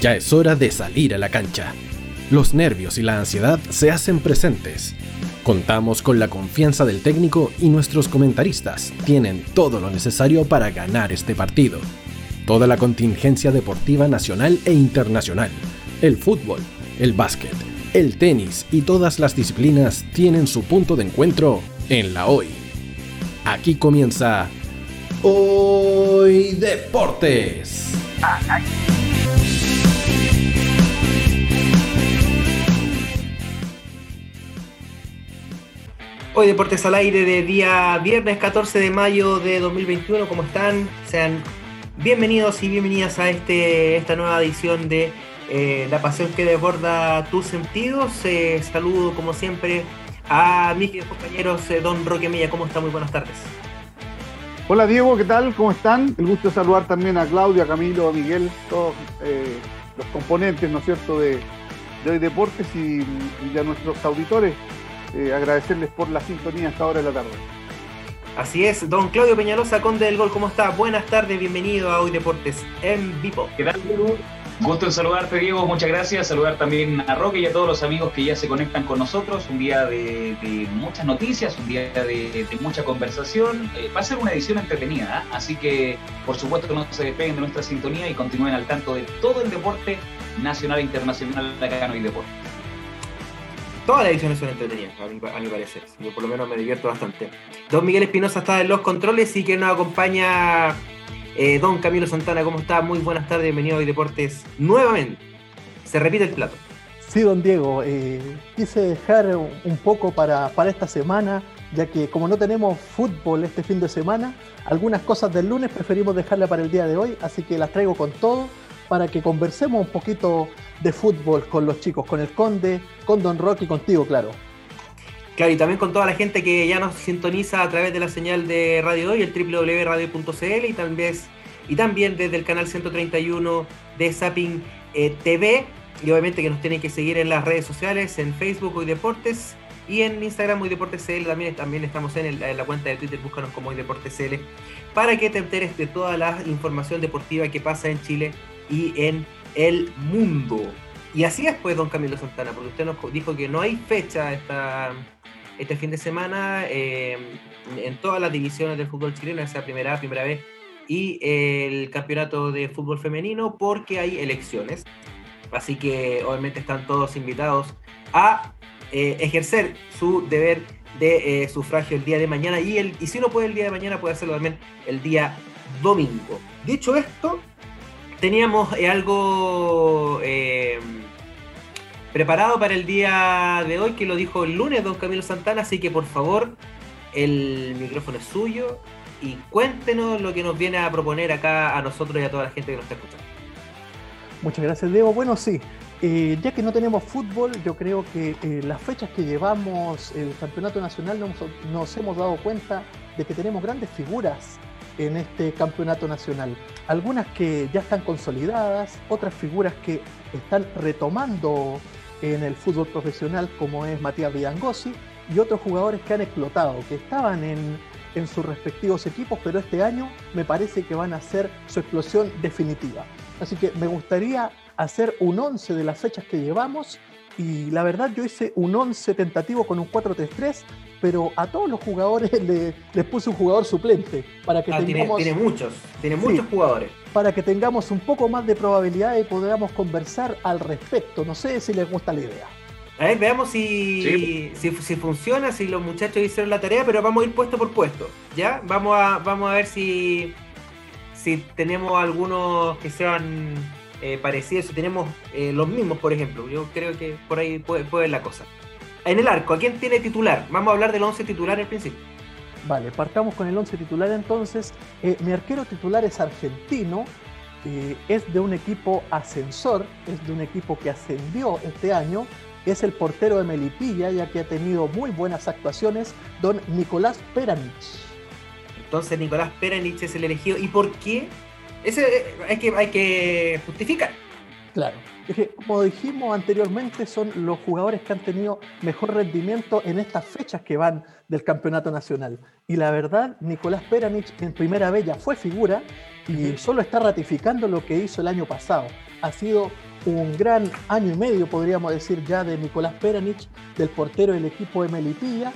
Ya es hora de salir a la cancha. Los nervios y la ansiedad se hacen presentes. Contamos con la confianza del técnico y nuestros comentaristas tienen todo lo necesario para ganar este partido. Toda la contingencia deportiva nacional e internacional, el fútbol, el básquet, el tenis y todas las disciplinas tienen su punto de encuentro en la hoy. Aquí comienza Hoy Deportes. Hoy Deportes al aire de día viernes 14 de mayo de 2021. ¿Cómo están? Sean bienvenidos y bienvenidas a este, esta nueva edición de eh, La Pasión que desborda tus sentidos. Eh, saludo como siempre a mis compañeros eh, Don Roque Milla. ¿Cómo está? Muy buenas tardes. Hola Diego, ¿qué tal? ¿Cómo están? El gusto de saludar también a Claudia, Camilo, a Miguel, todos los componentes, ¿no es cierto?, de, Hoy Deportes y, y a nuestros auditores. Eh, agradecerles por la sintonía hasta ahora de la tarde. Así es, don Claudio Peñalosa, Conde del Gol, ¿cómo está? Buenas tardes, bienvenido a Hoy Deportes en Vivo. ¿Qué tal, Gusto en saludarte, Diego, muchas gracias. Saludar también a Roque y a todos los amigos que ya se conectan con nosotros. Un día de, muchas noticias, un día de, mucha conversación. Eh, va a ser una edición entretenida, ¿ah? así que por supuesto no se despeguen de nuestra sintonía y continúen al tanto de todo el deporte nacional e internacional acá en Hoy Deportes todas las ediciones son entretenidas, a mi, parecer. Yo por lo menos me divierto bastante. Don Miguel Espinosa está en los controles y que nos acompaña eh, Don Camilo Santana. ¿Cómo está? Muy buenas tardes, bienvenido a Hoy Deportes nuevamente. Se repite el plato. Sí, don Diego, eh, quise dejar un poco para, para esta semana, ya que como no tenemos fútbol este fin de semana, algunas cosas del lunes preferimos dejarla para el día de hoy, así que las traigo con todo para que conversemos un poquito de fútbol con los chicos, con el Conde, con Don Rock y contigo, claro. Claro, y también con toda la gente que ya nos sintoniza a través de la señal de Radio Hoy, el www.radio.cl y también, y también desde el canal 131 de Zapping eh, TV. Y obviamente que nos tienen que seguir en las redes sociales, en Facebook Hoy Deportes y en Instagram Hoy Deportes CL. También, también estamos en, la cuenta de Twitter, búscanos como Hoy Deportes CL, para que te enteres de toda la información deportiva que pasa en Chile y en el mundo. Y así es pues, don Camilo Santana, porque usted nos dijo que no hay fecha esta, este fin de semana eh, en todas las divisiones del fútbol chileno, esa primera, primera vez, y el campeonato de fútbol femenino, porque hay elecciones. Así que obviamente están todos invitados a eh, ejercer su deber de eh, sufragio el día de mañana y, el, y si no puede el día de mañana puede hacerlo también el día domingo. Dicho esto, teníamos eh, algo eh, preparado para el día de hoy, que lo dijo el lunes don Camilo Santana, así que por favor, el micrófono es suyo y cuéntenos lo que nos viene a proponer acá a nosotros y a toda la gente que nos está escuchando. Muchas gracias, Diego. Bueno, sí, eh, ya que no tenemos fútbol, yo creo que las fechas que llevamos el campeonato nacional nos, nos hemos dado cuenta de que tenemos grandes figuras en este campeonato nacional. Algunas que ya están consolidadas, otras figuras que están retomando en el fútbol profesional, como es Matías Villangosi, y otros jugadores que han explotado, que estaban en, en sus respectivos equipos, pero este año me parece que van a ser su explosión definitiva. Así que me gustaría hacer un 11 de las fechas que llevamos y la verdad yo hice un 11 tentativo con un 4-3-3 pero a todos los jugadores les puse un jugador suplente para que ah, tengamos, tiene, muchos, tiene muchos jugadores. Para que tengamos un poco más de probabilidad y podamos conversar al respecto. No sé si les gusta la idea. A ver, veamos si, si, funciona, si los muchachos hicieron la tarea, pero vamos a ir puesto por puesto. ¿Ya? Vamos a, vamos a ver si, si tenemos algunos que sean eh, parecidos, si tenemos eh, los mismos, por ejemplo. Yo creo que por ahí puede, puede la cosa. En el arco, ¿a quién tiene titular? Vamos a hablar del 11 titular en principio. Vale, partamos con el 11 titular entonces. Eh, mi arquero titular es argentino, eh, es de un equipo ascensor, es de un equipo que ascendió este año, es el portero de Melipilla, ya que ha tenido muy buenas actuaciones, don Nicolás Peranich. Entonces Nicolás Peranich es el elegido. ¿Y por qué? Ese eh, hay que, hay que justificar. Claro. Es que, como dijimos anteriormente, son los jugadores que han tenido mejor rendimiento en estas fechas que van del campeonato nacional. Y la verdad, Nicolás Peranich en primera ya fue figura y solo está ratificando lo que hizo el año pasado. ha sido un gran año y medio, podríamos decir ya, de Nicolás Peranich, del portero del equipo de Melipilla.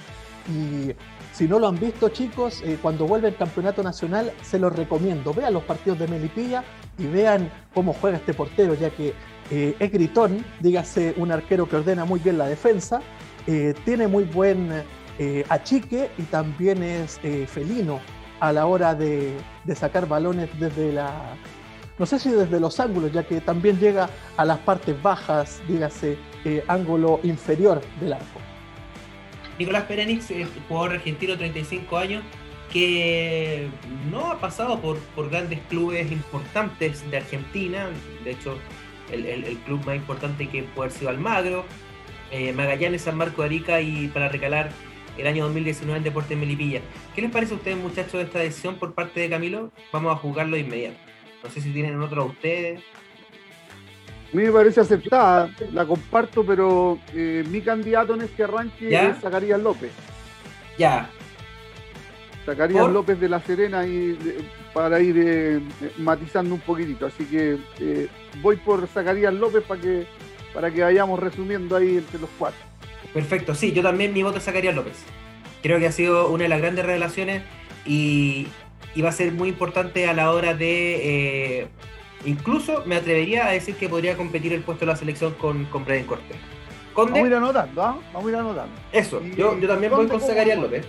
Y si no lo han visto, chicos, eh, cuando vuelve el campeonato nacional, se los recomiendo. Vean los partidos de Melipilla y vean cómo juega este portero, ya que eh, es gritón, dígase un arquero que ordena muy bien la defensa, eh, tiene muy buen achique y también es felino a la hora de, sacar balones desde la, no sé si desde los ángulos, ya que también llega a las partes bajas, dígase, ángulo inferior del arco. Nicolás Perenix, jugador argentino, 35 años, que no ha pasado por, por grandes clubes importantes de Argentina, de hecho, el, club más importante que puede haber sido Almagro, eh, Magallanes, San Marco de Arica y para recalar el año 2019 en Deportes Melipilla. ¿Qué les parece a ustedes, muchachos, esta decisión por parte de Camilo? Vamos a jugarlo de inmediato. No sé si tienen otro a ustedes. A mí me parece aceptada, la comparto, pero eh, mi candidato en este arranque es Zacarías López. Ya. Zacarías López de La Serena y, para ir eh, matizando un poquitito. Así que eh, voy por Zacarías López para que, para que vayamos resumiendo ahí entre los cuatro. Perfecto, sí, yo también mi voto es Zacarías López. Creo que ha sido una de las grandes revelaciones y, y va a ser muy importante a la hora de. Incluso me atrevería a decir que podría competir el puesto de la selección con, con Brian Cortés. Vamos a ir anotando, ¿ah? Vamos a ir anotando. Eso, yo, yo también voy con Zacharias López.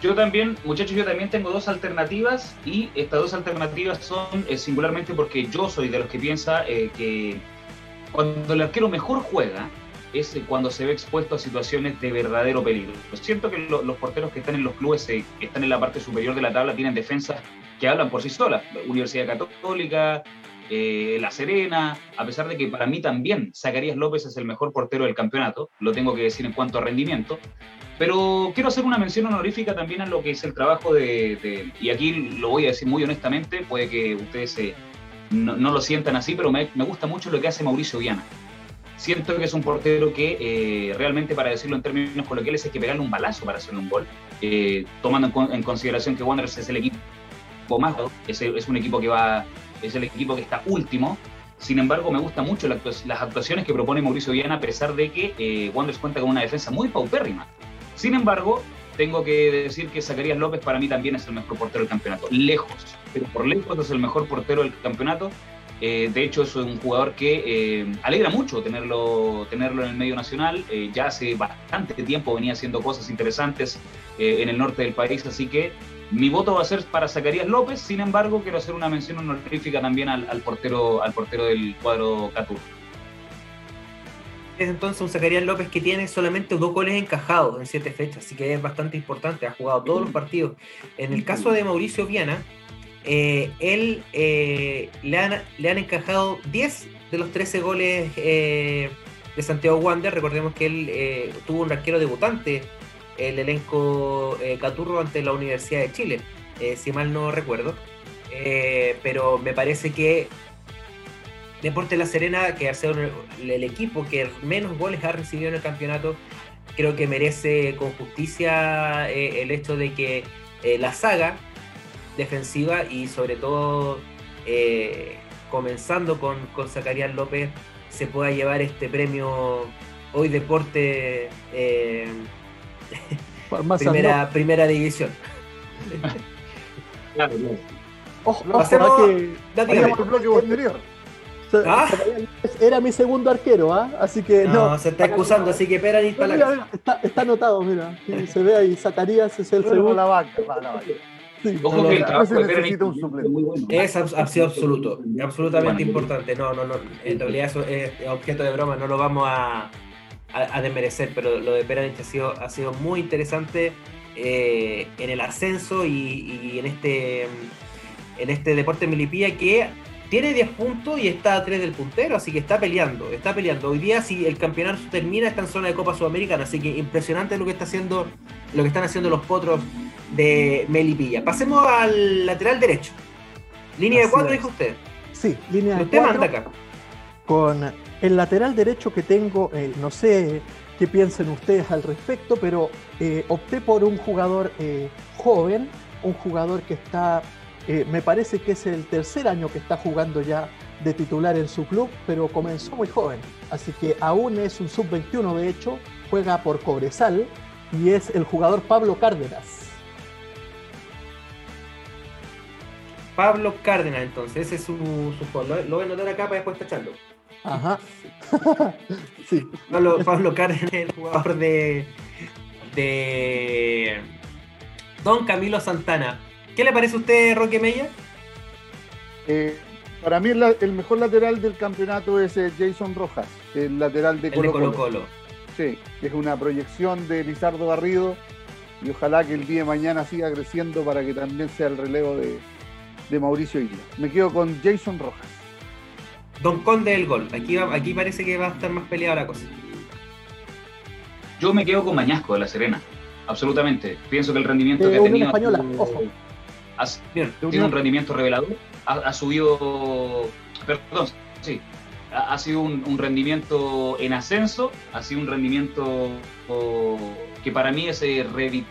Yo también, muchachos, yo también tengo dos alternativas y estas dos alternativas son eh, singularmente porque yo soy de los que piensa eh, que cuando el arquero mejor juega, es cuando se ve expuesto a situaciones de verdadero peligro. Siento que los porteros que están en los clubes, eh, que están en la parte superior de la tabla, tienen defensas que hablan por sí solas. Universidad Católica, eh, La Serena, a pesar de que para mí también Zacarías López es el mejor portero del campeonato, lo tengo que decir en cuanto a rendimiento, pero quiero hacer una mención honorífica también a lo que es el trabajo de, y aquí lo voy a decir muy honestamente, puede que ustedes eh, no, lo sientan así, pero me, me gusta mucho lo que hace Mauricio Viana siento que es un portero que eh, realmente, para decirlo en términos coloquiales, hay que pegarle un balazo para hacer un gol, eh, tomando en, consideración que Wanderers es el equipo más, es, un equipo que va, es el equipo que está último. Sin embargo, me gustan mucho las actuaciones que propone Mauricio Viana, a pesar de que eh, Wanderers cuenta con una defensa muy paupérrima. Sin embargo, tengo que decir que Zacarías López para mí también es el mejor portero del campeonato. Lejos, pero por lejos es el mejor portero del campeonato eh, de hecho, es un jugador que eh, alegra mucho tenerlo, tenerlo en el medio nacional. Eh, ya hace bastante tiempo venía haciendo cosas interesantes en el norte del país, así que mi voto va a ser para Zacarías López. Sin embargo, quiero hacer una mención honorífica también al, portero, al portero del cuadro Catur. Es entonces un Zacarías López que tiene solamente dos goles encajados en siete fechas, así que es bastante importante. Ha jugado todos los partidos. En el caso de Mauricio Viana, eh, él eh, le, han, le, han, encajado 10 de los 13 goles eh, de Santiago Wander. Recordemos que él tuvo un arquero debutante, el elenco Caturro ante la Universidad de Chile, si mal no recuerdo. pero me parece que Deporte La Serena, que ha sido el equipo que menos goles ha recibido en el campeonato, creo que merece con justicia el hecho de que la saga defensiva y sobre todo eh, comenzando con, con Zacarías López se pueda llevar este premio hoy deporte eh, primera, primera división. ¿Ah? Era mi segundo arquero, ¿ah? Así que no. se está excusando, así que espera está, está anotado, mira. Se ve ahí, Zacarías es el segundo. La banca, la banca. Ojo que el trabajo de muy bueno. Es, ha sido absoluto, absolutamente importante. No, no, no. En realidad eso es objeto de broma, no lo vamos a, a, desmerecer, pero lo de Peranich ha sido, ha sido muy interesante eh, en el ascenso y, y, en este en este deporte milipía que tiene 10 puntos y está a 3 del puntero, así que está peleando, está peleando. Hoy día si el campeonato termina está en zona de Copa Sudamericana, así que impresionante lo que está haciendo, lo que están haciendo los potros de Melipilla. Pasemos al lateral derecho. Línea de 4 dijo usted. Sí, línea de 4. Usted manda acá. Con el lateral derecho que tengo, eh, no sé qué piensen ustedes al respecto, pero eh, opté por un jugador eh, joven, un jugador que está eh, me parece que es el tercer año que está jugando ya de titular en su club, pero comenzó muy joven, así que aún es un sub-21 de hecho, juega por Cobresal y es el jugador Pablo Cárdenas. Pablo Cárdenas, entonces, ese es su, su Lo, lo, voy a anotar acá para después tacharlo. Ajá. sí. Pablo, Pablo Cárdenas, el jugador de, de Don Camilo Santana. ¿Qué le parece a usted, Roque Mella? Eh, para mí el, el, mejor lateral del campeonato es eh, Jason Rojas, el lateral de Colo, el de Colo Colo. Sí, es una proyección de Lizardo Garrido y ojalá que el día de mañana siga creciendo para que también sea el relevo de, de Mauricio Isla. Me quedo con Jason Rojas. Don Conde del gol. Aquí, va, aquí parece que va a estar más peleada la cosa. Yo me quedo con Mañasco de La Serena. Absolutamente. Pienso que el rendimiento de que ha tenido. Española, ojo. Ha, tiene un rendimiento revelador. Ha, ha, subido. Perdón, sí. Ha, ha sido un, un, rendimiento en ascenso. Ha sido un rendimiento oh, que para mí es eh,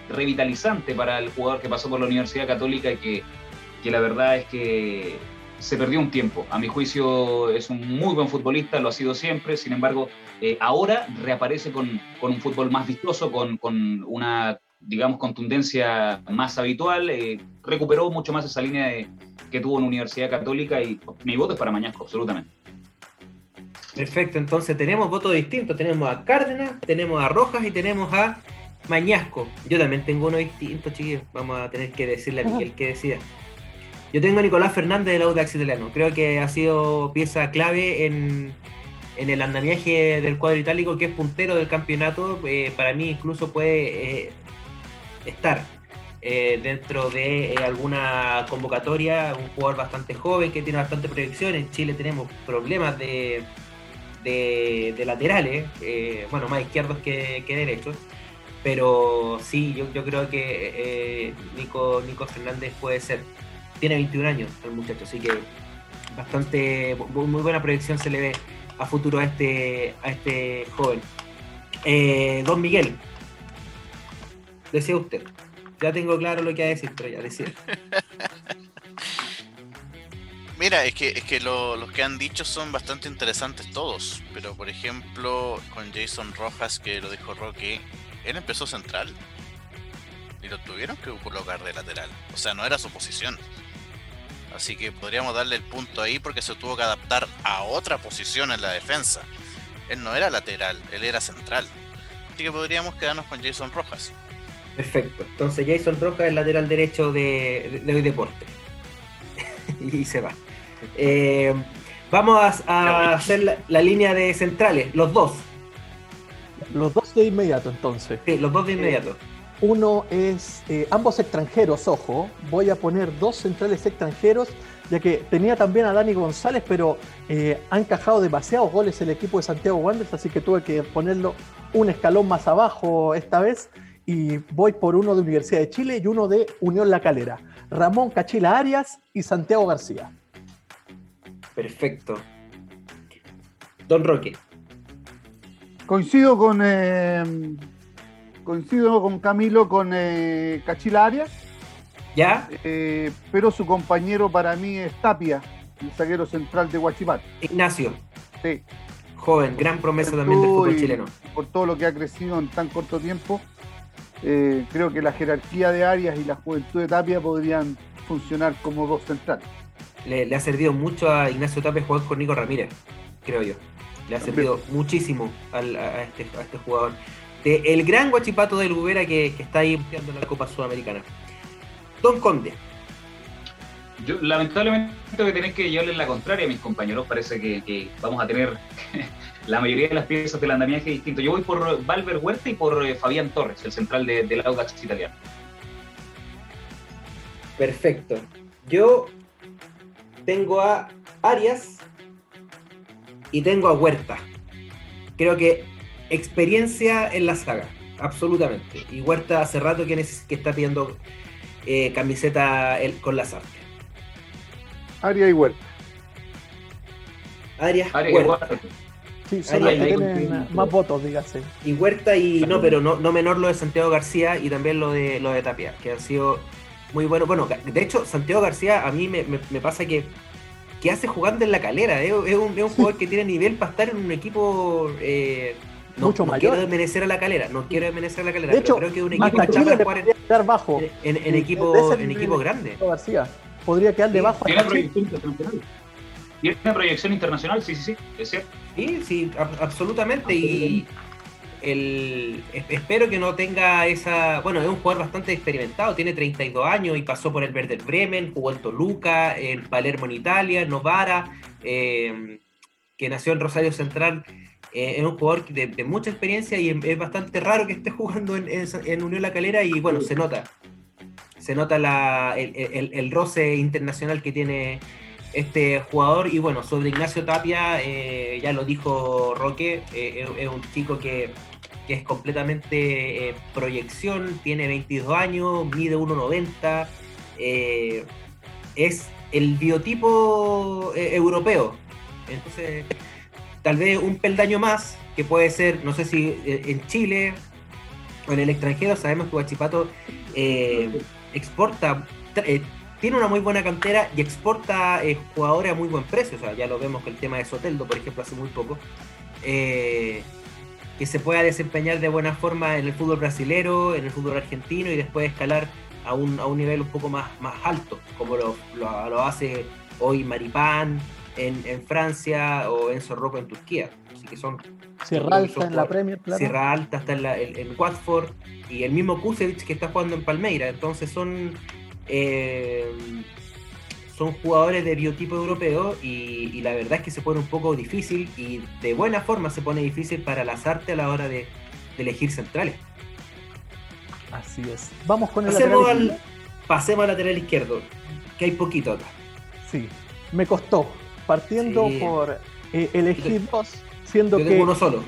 revitalizante para el jugador que pasó por la Universidad Católica y que, que la verdad es que se perdió un tiempo. A mi juicio es un muy buen futbolista, lo ha sido siempre, sin embargo, eh, ahora reaparece con, con, un fútbol más vistoso, con, con, una, digamos, contundencia más habitual, eh, recuperó mucho más esa línea de, que tuvo en Universidad Católica y mi voto es para Mañasco, absolutamente. Perfecto, entonces tenemos votos distintos, tenemos a Cárdenas, tenemos a Rojas y tenemos a Mañasco. Yo también tengo uno distinto, chiquillos, vamos a tener que decirle a Miguel que decida. Yo tengo a Nicolás Fernández del Audax Italiano. Creo que ha sido pieza clave en, en, el andamiaje del cuadro itálico, que es puntero del campeonato. Eh, para mí incluso puede eh, estar eh, dentro de alguna convocatoria. Un jugador bastante joven que tiene bastante proyección. En Chile tenemos problemas de, de, laterales, bueno, más izquierdos que, que derechos. Pero sí, yo, yo creo que Nico, Nico Fernández puede ser tiene 21 años el muchacho, así que bastante muy buena proyección se le ve a futuro a este a este joven. Eh, don Miguel, decía usted. Ya tengo claro lo que ha a decir, pero decía. Mira, es que, es que lo, los que han dicho son bastante interesantes todos, pero por ejemplo con Jason Rojas, que lo dijo Roque, él empezó central y lo tuvieron que colocar de lateral, o sea, no era su posición. Así que podríamos darle el punto ahí porque se tuvo que adaptar a otra posición en la defensa. Él no era lateral, él era central. Así que podríamos quedarnos con Jason Rojas. Perfecto. Entonces Jason Rojas es lateral derecho de, de, de deporte. y se va. Eh, vamos a, a hacer la, la, línea de centrales, los dos. Los dos de inmediato entonces. Sí, los dos de inmediato. Eh, uno es eh, ambos extranjeros, ojo. Voy a poner dos centrales extranjeros, ya que tenía también a Dani González, pero eh, han encajado demasiados goles el equipo de Santiago Wanderers, así que tuve que ponerlo un escalón más abajo esta vez. Y voy por uno de Universidad de Chile y uno de Unión La Calera. Ramón Cachila Arias y Santiago García. Perfecto. Don Roque. Coincido con. Eh coincido con Camilo con eh, Cachila Arias. ¿Ya? Eh, pero su compañero para mí es Tapia, el zaguero central de Huachipato. Ignacio. Sí. Joven, gran promesa también del fútbol chileno. Por todo lo que ha crecido en tan corto tiempo, eh, creo que la jerarquía de Arias y la juventud de Tapia podrían funcionar como dos centrales. Le, le ha servido mucho a Ignacio Tapia jugar con Nico Ramírez, creo yo. Le ha servido también. muchísimo al, a, este, a este jugador de el gran guachipato del Ubera que, que está ahí buscando la Copa Sudamericana. Don Conde. Yo lamentablemente tengo que tener que llevarle la contraria a mis compañeros. Parece que, que vamos a tener la mayoría de las piezas del andamiaje distinto. Yo voy por Valver Huerta y por eh, Fabián Torres, el central de, del Audax italiano. Perfecto. Yo tengo a Arias y tengo a Huerta. Creo que experiencia en la saga, absolutamente. Y Huerta hace rato que, que está pidiendo eh, camiseta el, con las artes. Aria y Huerta. Arias, Arias Huerta. Huerta. Sí, son los que tienen más votos, dígase. Y Huerta y no, pero no, no menor lo de Santiago García y también lo de lo de Tapia, que han sido muy buenos. Bueno, de hecho, Santiago García a mí me, me, me pasa que que hace jugando en la calera. Es, un, jugador que tiene nivel para estar en un equipo. Eh, no, Mucho no mayor. quiero desmerecer a la calera, no quiero desmerecer a la calera, de hecho, creo que es un equipo que para jugar en, bajo. En, en, equipo, en equipo grande. García, podría quedar debajo. Internacional. Tiene proyección internacional, sí, sí, sí, es cierto. Sí, sí, absolutamente. Y, el, espero que no tenga esa. Bueno, es un jugador bastante experimentado, tiene 32 años y pasó por el Werder Bremen, jugó en Toluca, en Palermo en Italia, Novara, eh, que nació en Rosario Central. Eh, es un jugador de, mucha experiencia y es bastante raro que esté jugando en, Unión La Calera y bueno, se nota. Se nota la, el, roce internacional que tiene este jugador. Y bueno, sobre Ignacio Tapia, eh, ya lo dijo Roque, es un chico que que es completamente eh, proyección, tiene 22 años, mide 1,90, eh, es el biotipo eh, europeo. Entonces, tal vez un peldaño más, que puede ser, no sé si en Chile o en el extranjero, sabemos que Guachipato exporta, tiene una muy buena cantera y exporta jugadores a muy buen precio. O sea, ya lo vemos con el tema de Soteldo, por ejemplo, hace muy poco que se pueda desempeñar de buena forma en el fútbol brasilero, en el fútbol argentino y después escalar a un, a un nivel un poco más, más alto, como lo, lo, hace hoy Maripán en, en, Francia o Enzo Rocco en Turquía. Así que son. Sierra Alta en la Premier, claro. Sierra Alta está en, la, en, Watford y el mismo Kusevich que está jugando en Palmeira. Entonces son. Eh, son jugadores de biotipo europeo y, la verdad es que se pone un poco difícil y de buena forma se pone difícil para Lazarte a la hora de, elegir centrales. Así es. Vamos con el pasemos lateral al, Pasemos al lateral izquierdo, que hay poquito acá. Sí, me costó. Partiendo por eh, elegir dos, siendo que. uno solo.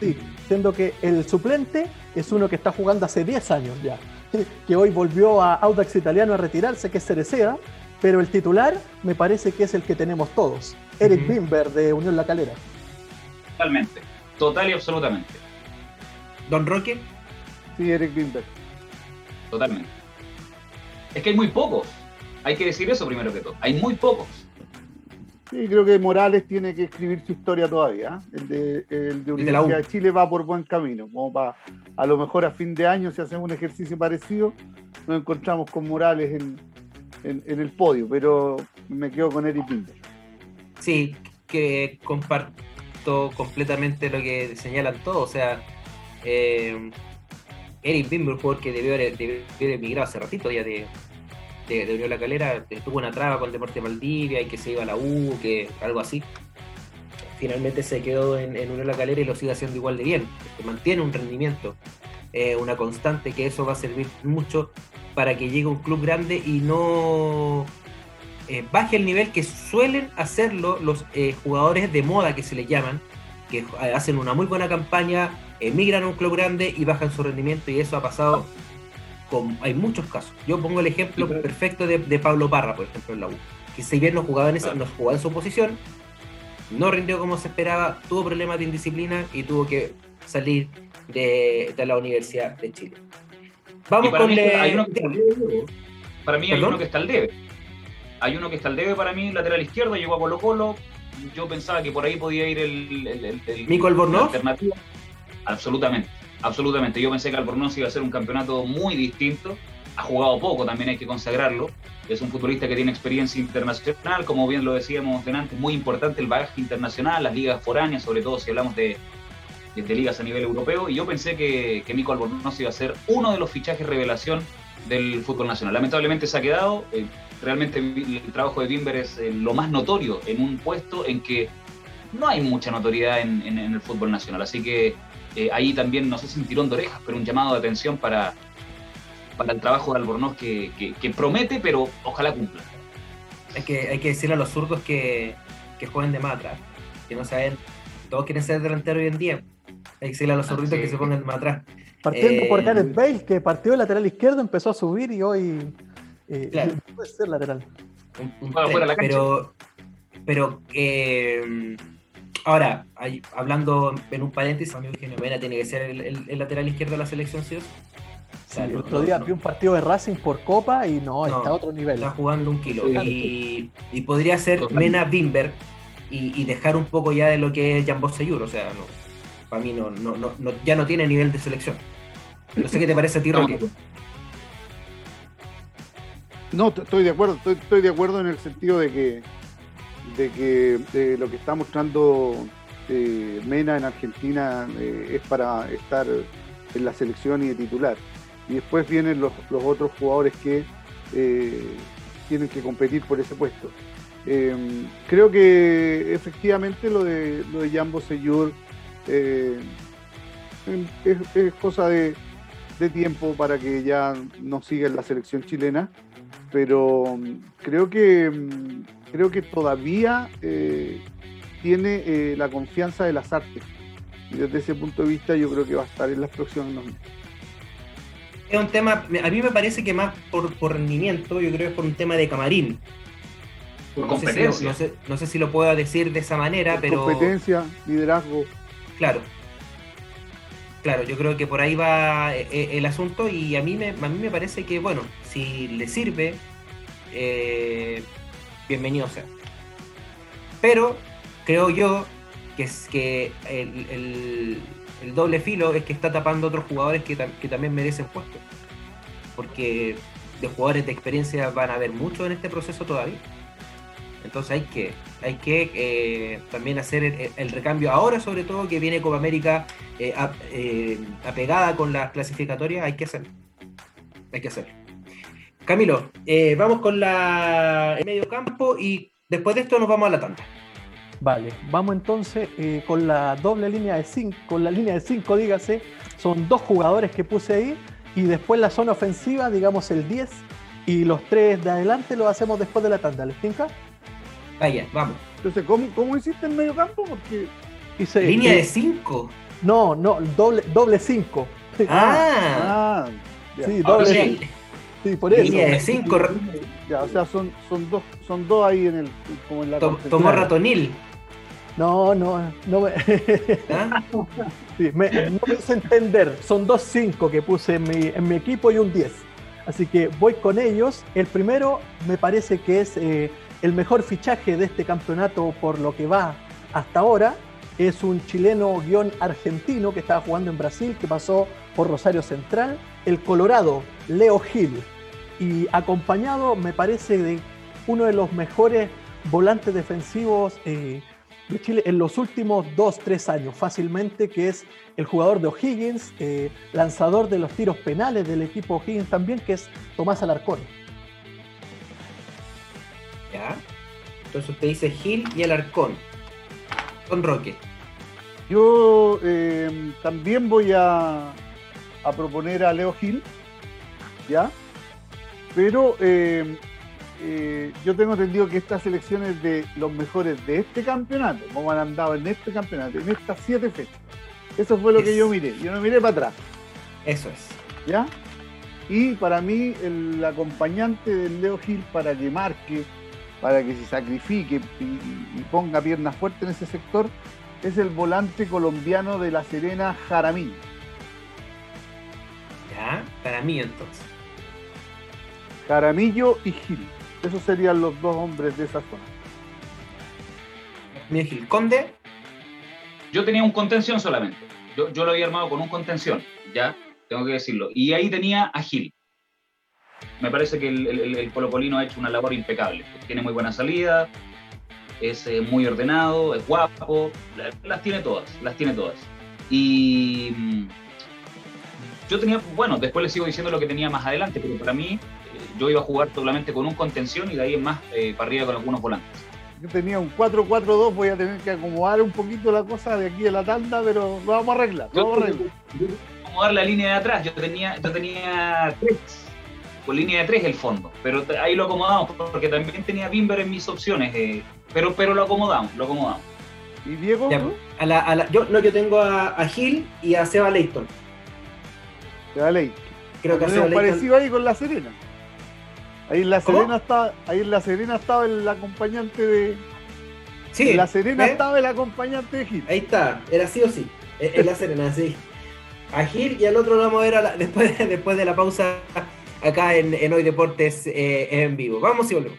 Sí, siendo que el suplente es uno que está jugando hace 10 años ya, que hoy volvió a Audax Italiano a retirarse, que es Cereceda, pero el titular me parece que es el que tenemos todos, Eric Bimber de Unión La Calera. Totalmente, total y absolutamente. ¿Don Roque? Sí, Eric Bimber. Totalmente. Es que hay muy pocos, hay que decir eso primero que todo, hay muy pocos. Sí, creo que Morales tiene que escribir su historia todavía. ¿eh? El de, el de Universidad de Chile va por buen camino. Como para, a lo mejor a fin de año, si hacemos un ejercicio parecido, nos encontramos con Morales en, en, el podio, pero me quedo con Eric Binder. Sí, que comparto completamente lo que señalan todos. O sea, eh, Eric Bimber, un jugador que debió haber, emigrado hace ratito ya de, de, Unión La Calera, tuvo una traba con Deporte Valdivia y que se iba a la U, que algo así. Finalmente se quedó en, en Unión La Calera y lo sigue haciendo igual de bien. mantiene un rendimiento, eh, una constante, que eso va a servir mucho para que llegue un club grande y no eh, baje el nivel que suelen hacerlo los eh, jugadores de moda que se les llaman, que hacen una muy buena campaña, emigran a un club grande y bajan su rendimiento y eso ha pasado hay muchos casos. Yo pongo el ejemplo perfecto de, Pablo Parra, por ejemplo, en la U, que si bien no jugaba en, esa, no jugaba en su posición, no rindió como se esperaba, tuvo problemas de indisciplina y tuvo que salir de, de la Universidad de Chile. Vamos para con mí, hay uno que está al debe. Para mí hay uno que está al debe. Hay uno que está al debe para mí, lateral izquierdo, llegó a Colo Colo. Yo pensaba que por ahí podía ir el, el, el, el Mico Albornoz. Absolutamente, absolutamente. Yo pensé que Albornoz iba a ser un campeonato muy distinto. Ha jugado poco, también hay que consagrarlo. Es un futbolista que tiene experiencia internacional, como bien lo decíamos antes, muy importante el bagaje internacional, las ligas foráneas, sobre todo si hablamos de, de ligas a nivel europeo, y yo pensé que, que Nico Albornoz iba a ser uno de los fichajes revelación del fútbol nacional. Lamentablemente se ha quedado, eh, realmente el trabajo de Bimber es eh, lo más notorio en un puesto en que no hay mucha notoriedad en, el fútbol nacional, así que eh, ahí también, no sé si un tirón de orejas, pero un llamado de atención para, para el trabajo de Albornoz que, que, promete, pero ojalá cumpla. Hay que, hay que decirle a los zurdos que, que jueguen de más que no saben, todos quieren ser delanteros hoy en día hay que a los zorritos que se pongan más atrás. Partiendo por Gareth eh, Bale, que partió el lateral izquierdo, empezó a subir y hoy eh, puede ser lateral. pero, pero eh, ahora, hablando en un paréntesis, amigo Eugenio Mena tiene que ser el, lateral izquierdo de la selección, ¿sí? Sí, el otro día vi un partido de Racing por Copa y no, está a otro nivel. Está jugando un kilo. y, podría ser Mena Bimber y, dejar un poco ya de lo que es Jambo Seyur. O sea, no, para mí no, no, no, ya no tiene nivel de selección. No sé qué te parece a ti, Roque. No, estoy de acuerdo, estoy, de acuerdo en el sentido de que de que lo que está mostrando eh, Mena en Argentina eh, es para estar en la selección y de titular. Y después vienen los, otros jugadores que eh, tienen que competir por ese puesto. creo que efectivamente lo de lo de Jambo Seyur es, cosa de, de tiempo para que ya no siga en la selección chilena pero mm, creo que creo que todavía eh, tiene eh, la confianza de las artes. Y desde ese punto de vista yo creo que va a estar en las próximas Es un tema, a mí me parece que más por, rendimiento, yo creo que es por un tema de camarín. Por competencia. no, sé, si lo puedo decir de esa manera, pero... Competencia, liderazgo. Claro, Claro, yo creo que por ahí va eh, el asunto y a mí me, a mí me parece que, bueno, si le sirve, eh, bienvenido sea. Pero creo yo que es que el, doble filo es que está tapando otros jugadores que, que también merecen puestos. Porque de jugadores de experiencia van a haber muchos en este proceso todavía. Entonces hay que, hay que eh, también hacer el, recambio ahora, sobre todo que viene Copa América eh, eh, apegada con las clasificatorias, hay que hacerlo. Hay que hacerlo. Camilo, vamos con la el medio campo y después de esto nos vamos a la tanda. Vale, vamos entonces con la doble línea de 5, con la línea de 5, dígase, son dos jugadores que puse ahí y después la zona ofensiva, digamos el 10 y los tres de adelante lo hacemos después de la tanda, ¿les tinca? Vaya, vamos. Entonces, ¿cómo, cómo hiciste el medio campo? Porque Línea de 5. No, no, doble doble 5. Ah, ah sí, doble Sí, por eso. Línea de 5. Ya, o sea, son, son, dos, son dos ahí en el. Como en la tomó ratonil. No, no, no me. ¿Ah? sí, me, no me hice entender. Son dos 5 que puse en mi, en mi equipo y un 10. Así que voy con ellos. El primero me parece que es eh, el mejor fichaje de este campeonato por lo que va hasta ahora es un chileno guion argentino que estaba jugando en Brasil, que pasó por Rosario Central, el Colorado, Leo Gil, y acompañado, me parece, de uno de los mejores volantes defensivos eh, de Chile en los últimos dos, tres años, fácilmente, que es el jugador de O'Higgins, eh, lanzador de los tiros penales del equipo O'Higgins también, que es Tomás Alarcón. Entonces usted dice Gil y Alarcón. Con Roque. Yo eh, también voy a, a, proponer a Leo Gil, ¿ya? Pero eh, eh, yo tengo entendido que estas elecciones de los mejores de este campeonato, como han andado en este campeonato, en estas siete fechas. Eso fue lo que yo miré. Yo no miré para atrás. Eso es. ¿Ya? Y para mí, el acompañante de Leo Gil para que marque para que se sacrifique y, ponga piernas fuertes en ese sector es el volante colombiano de La Serena, Jaramillo. Ya, Jaramillo entonces. Jaramillo y Gil. Esos serían los dos hombres de esa zona. Mira Gil, Conde. Yo tenía un contención solamente. Yo, lo había armado con un contención, ya, tengo que decirlo. Y ahí tenía a Gil me parece que el, el, Polino ha hecho una labor impecable. Tiene muy buena salida, es eh, muy ordenado, es guapo, las tiene todas, las tiene todas. Y mm, yo tenía, bueno, después les sigo diciendo lo que tenía más adelante, pero para mí yo iba a jugar solamente con un contención y de ahí en más eh, para arriba con algunos volantes. Yo tenía un 4-4-2, voy a tener que acomodar un poquito la cosa de aquí de la tanda, pero lo vamos a arreglar. Lo vamos a arreglar. acomodar la línea de atrás, yo tenía, yo tenía tres con línea de tres el fondo, pero ahí lo acomodamos porque también tenía Bimber en mis opciones, eh, pero, pero lo acomodamos, lo acomodamos. ¿Y Diego? a la, a la, yo, no, yo tengo a, Gil y a Seba Leighton. Seba Leighton. Creo que Seba parecido ahí con La Serena. Ahí en La Serena estaba, ahí en La Serena estaba el acompañante de. Sí. En La Serena estaba el acompañante de Gil. Ahí está, era sí o sí. En La Serena, sí. a Gil y al otro lo vamos a ver después, después de la pausa acá en, Hoy Deportes eh, en vivo. Vamos y volvemos.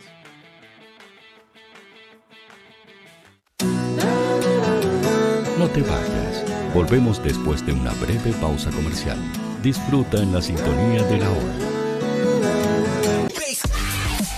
No te vayas. Volvemos después de una breve pausa comercial. Disfruta en la sintonía de la hora.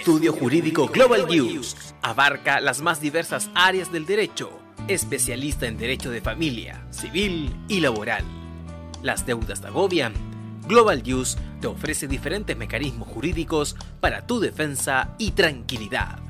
Estudio Jurídico Global News abarca las más diversas áreas del derecho, especialista en derecho de familia, civil y laboral. Las deudas te agobian. Global News te ofrece diferentes mecanismos jurídicos para tu defensa y tranquilidad.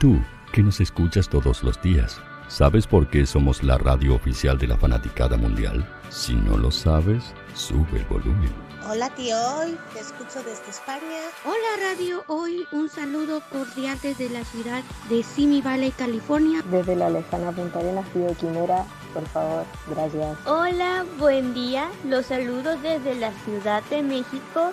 Tú, que nos escuchas todos los días, ¿sabes por qué somos la radio oficial de la fanaticada mundial? Si no lo sabes, sube el volumen. Hola tío Hoy, te escucho desde España. Hola Radio Hoy, un saludo cordial desde la ciudad de Simi Valley, California. Desde la lejana Punta Arenas, Río Quimera, por favor, gracias. Hola, buen día, los saludo desde la Ciudad de México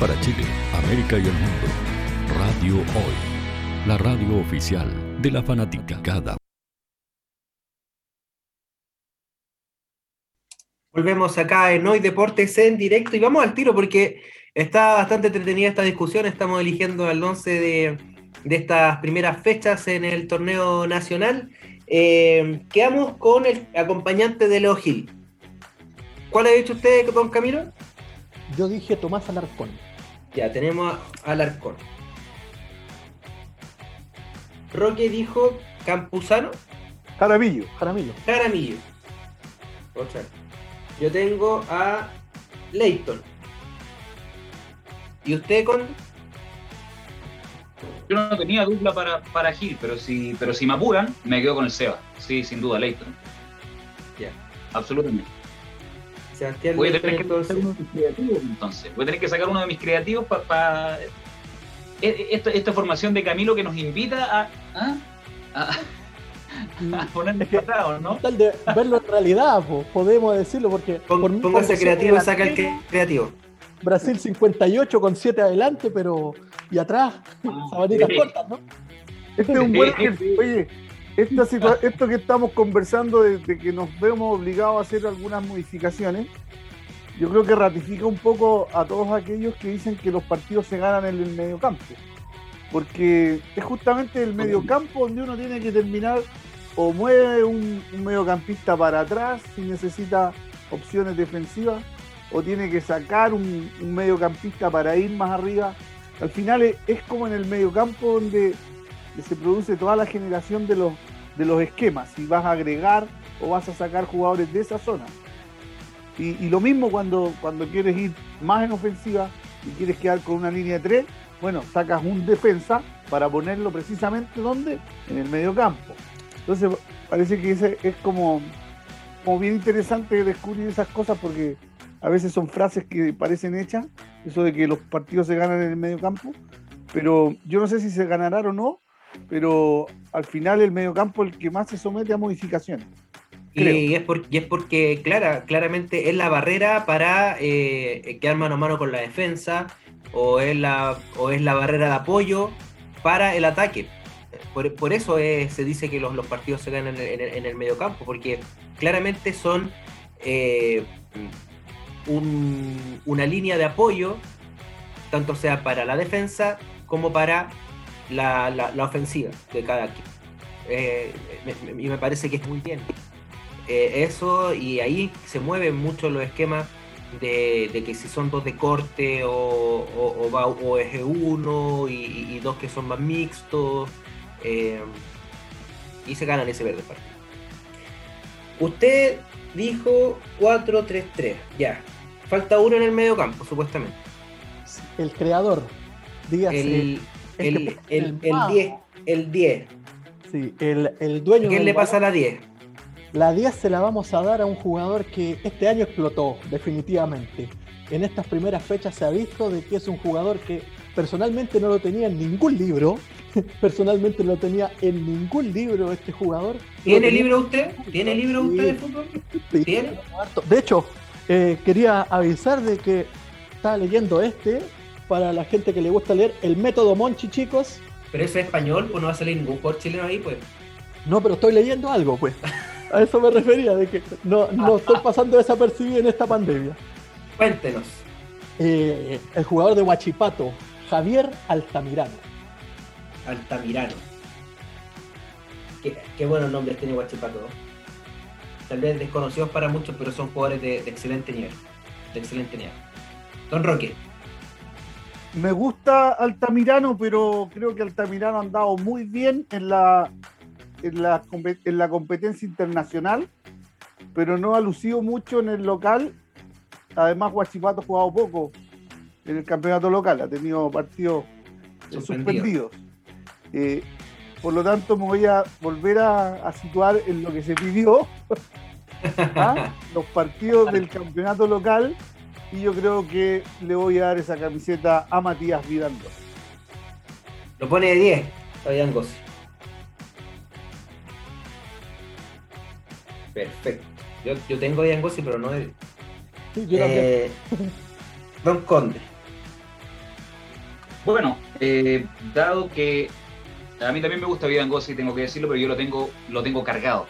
Para Chile, América y el mundo, Radio Hoy, la radio oficial de la fanaticada. Volvemos acá en Hoy Deportes en directo y vamos al tiro porque está bastante entretenida esta discusión. Estamos eligiendo al 11 de, de estas primeras fechas en el torneo nacional. Eh, quedamos con el acompañante de Leo Gil. ¿Cuál ha dicho usted, don Camilo? Yo dije Tomás Alarcón. Ya, tenemos a Alarcón. Roque dijo Campuzano. Jaramillo. Jaramillo. Jaramillo. Otra. Yo tengo a Leighton. ¿Y usted con? Yo no tenía dupla para, para Gil, pero si, pero si me apuran, me quedo con el Seba. Sí, sin duda, Leighton. Ya. Absolutamente. Sebastián Voy a tener que entonces. sacar uno de mis creativos, entonces. Voy a tener que sacar uno de mis creativos para esta, esta formación de Camilo que nos invita a, ¿ah? a, a ponernos patados, ¿no? Tal de verlo en realidad, po, podemos decirlo, porque Pon- por póngase creativo y saca el que- creativo. Brasil 58 con 7 adelante, pero y atrás, sabanitas sí. cortas, ¿no? Este es un buen ejercicio. Oye, esto que estamos conversando de que nos vemos obligados a hacer algunas modificaciones, yo creo que ratifica un poco a todos aquellos que dicen que los partidos se ganan en el mediocampo. Porque es justamente el mediocampo donde uno tiene que terminar o mueve un, un mediocampista para atrás si necesita opciones defensivas, o tiene que sacar un, un mediocampista para ir más arriba. Al final es, es como en el mediocampo donde se produce toda la generación de los, de los esquemas, si vas a agregar o vas a sacar jugadores de esa zona. Y, lo mismo cuando, cuando quieres ir más en ofensiva y quieres quedar con una línea de tres, bueno, sacas un defensa para ponerlo precisamente donde? En el medio campo. Entonces parece que es como, como bien interesante descubrir esas cosas porque a veces son frases que parecen hechas, eso de que los partidos se ganan en el medio campo, pero yo no sé si se ganarán o no, pero al final el medio campo es el que más se somete a modificaciones. creo. Y es, por- y es porque, clara, claramente es la barrera para eh, quedar mano a mano con la defensa o es la, o es la barrera de apoyo para el ataque. Por, por eso es- se dice que los, los partidos se ganan en el, en el- en el mediocampo, porque claramente son eh, un- una línea de apoyo, tanto sea para la defensa como para la, la- la ofensiva de cada equipo. Eh, me- me- y me parece que es muy bien. Eh, eso, y ahí se mueven mucho los esquemas de, de que si son dos de corte o, o, o va- o es uno y, y- y dos que son más mixtos. eh, y se ganan ese verde partido. Usted dijo 4-3-3, ya. Falta uno en el medio campo, supuestamente. El creador, dígase. El, el el, el, el el mago. 10. El 10. Sí, el, el dueño ¿Quién le pasa a la 10? La 10 se la vamos a dar a un jugador que este año explotó, definitivamente. En estas primeras fechas se ha visto de que es un jugador que personalmente no lo tenía en ningún libro. Personalmente no lo tenía en ningún libro este jugador. ¿Tiene libro usted? ¿Tiene libro usted de fútbol? Sí, ¿Tiene? De hecho, eh, quería avisar de que estaba leyendo este para la gente que le gusta leer el método Monchi, chicos. Pero eso es español, pues no va a salir ningún jugador chileno ahí, pues. No, pero estoy leyendo algo, pues. A eso me refería, de que no, no estoy pasando desapercibido en esta pandemia. Cuéntenos. Eh, el jugador de Huachipato, Javier Altamirano. Altamirano. Qué, qué buenos nombres tiene Guachipato. ¿no? Tal vez desconocidos para muchos, pero son jugadores de, de excelente nivel. De excelente nivel. Don Roque. Me gusta Altamirano, pero creo que Altamirano ha andado muy bien en la, en la, compe- en la competencia internacional, pero no ha lucido mucho en el local. Además, Huachipato ha jugado poco en el campeonato local, ha tenido partidos eh, Suspendido. suspendidos. Eh, por lo tanto me voy a volver a, situar en lo que se pidió, ¿ah? los partidos del campeonato local, y yo creo que le voy a dar esa camiseta a Matías Vidal. Lo pone de 10, Fabián Gossi. Perfecto. Yo, yo tengo a Gossi, pero no de... Eh, Don Conde. Bueno, eh, dado que a mí también me gusta Gossi, tengo que decirlo, pero yo lo tengo, lo tengo cargado.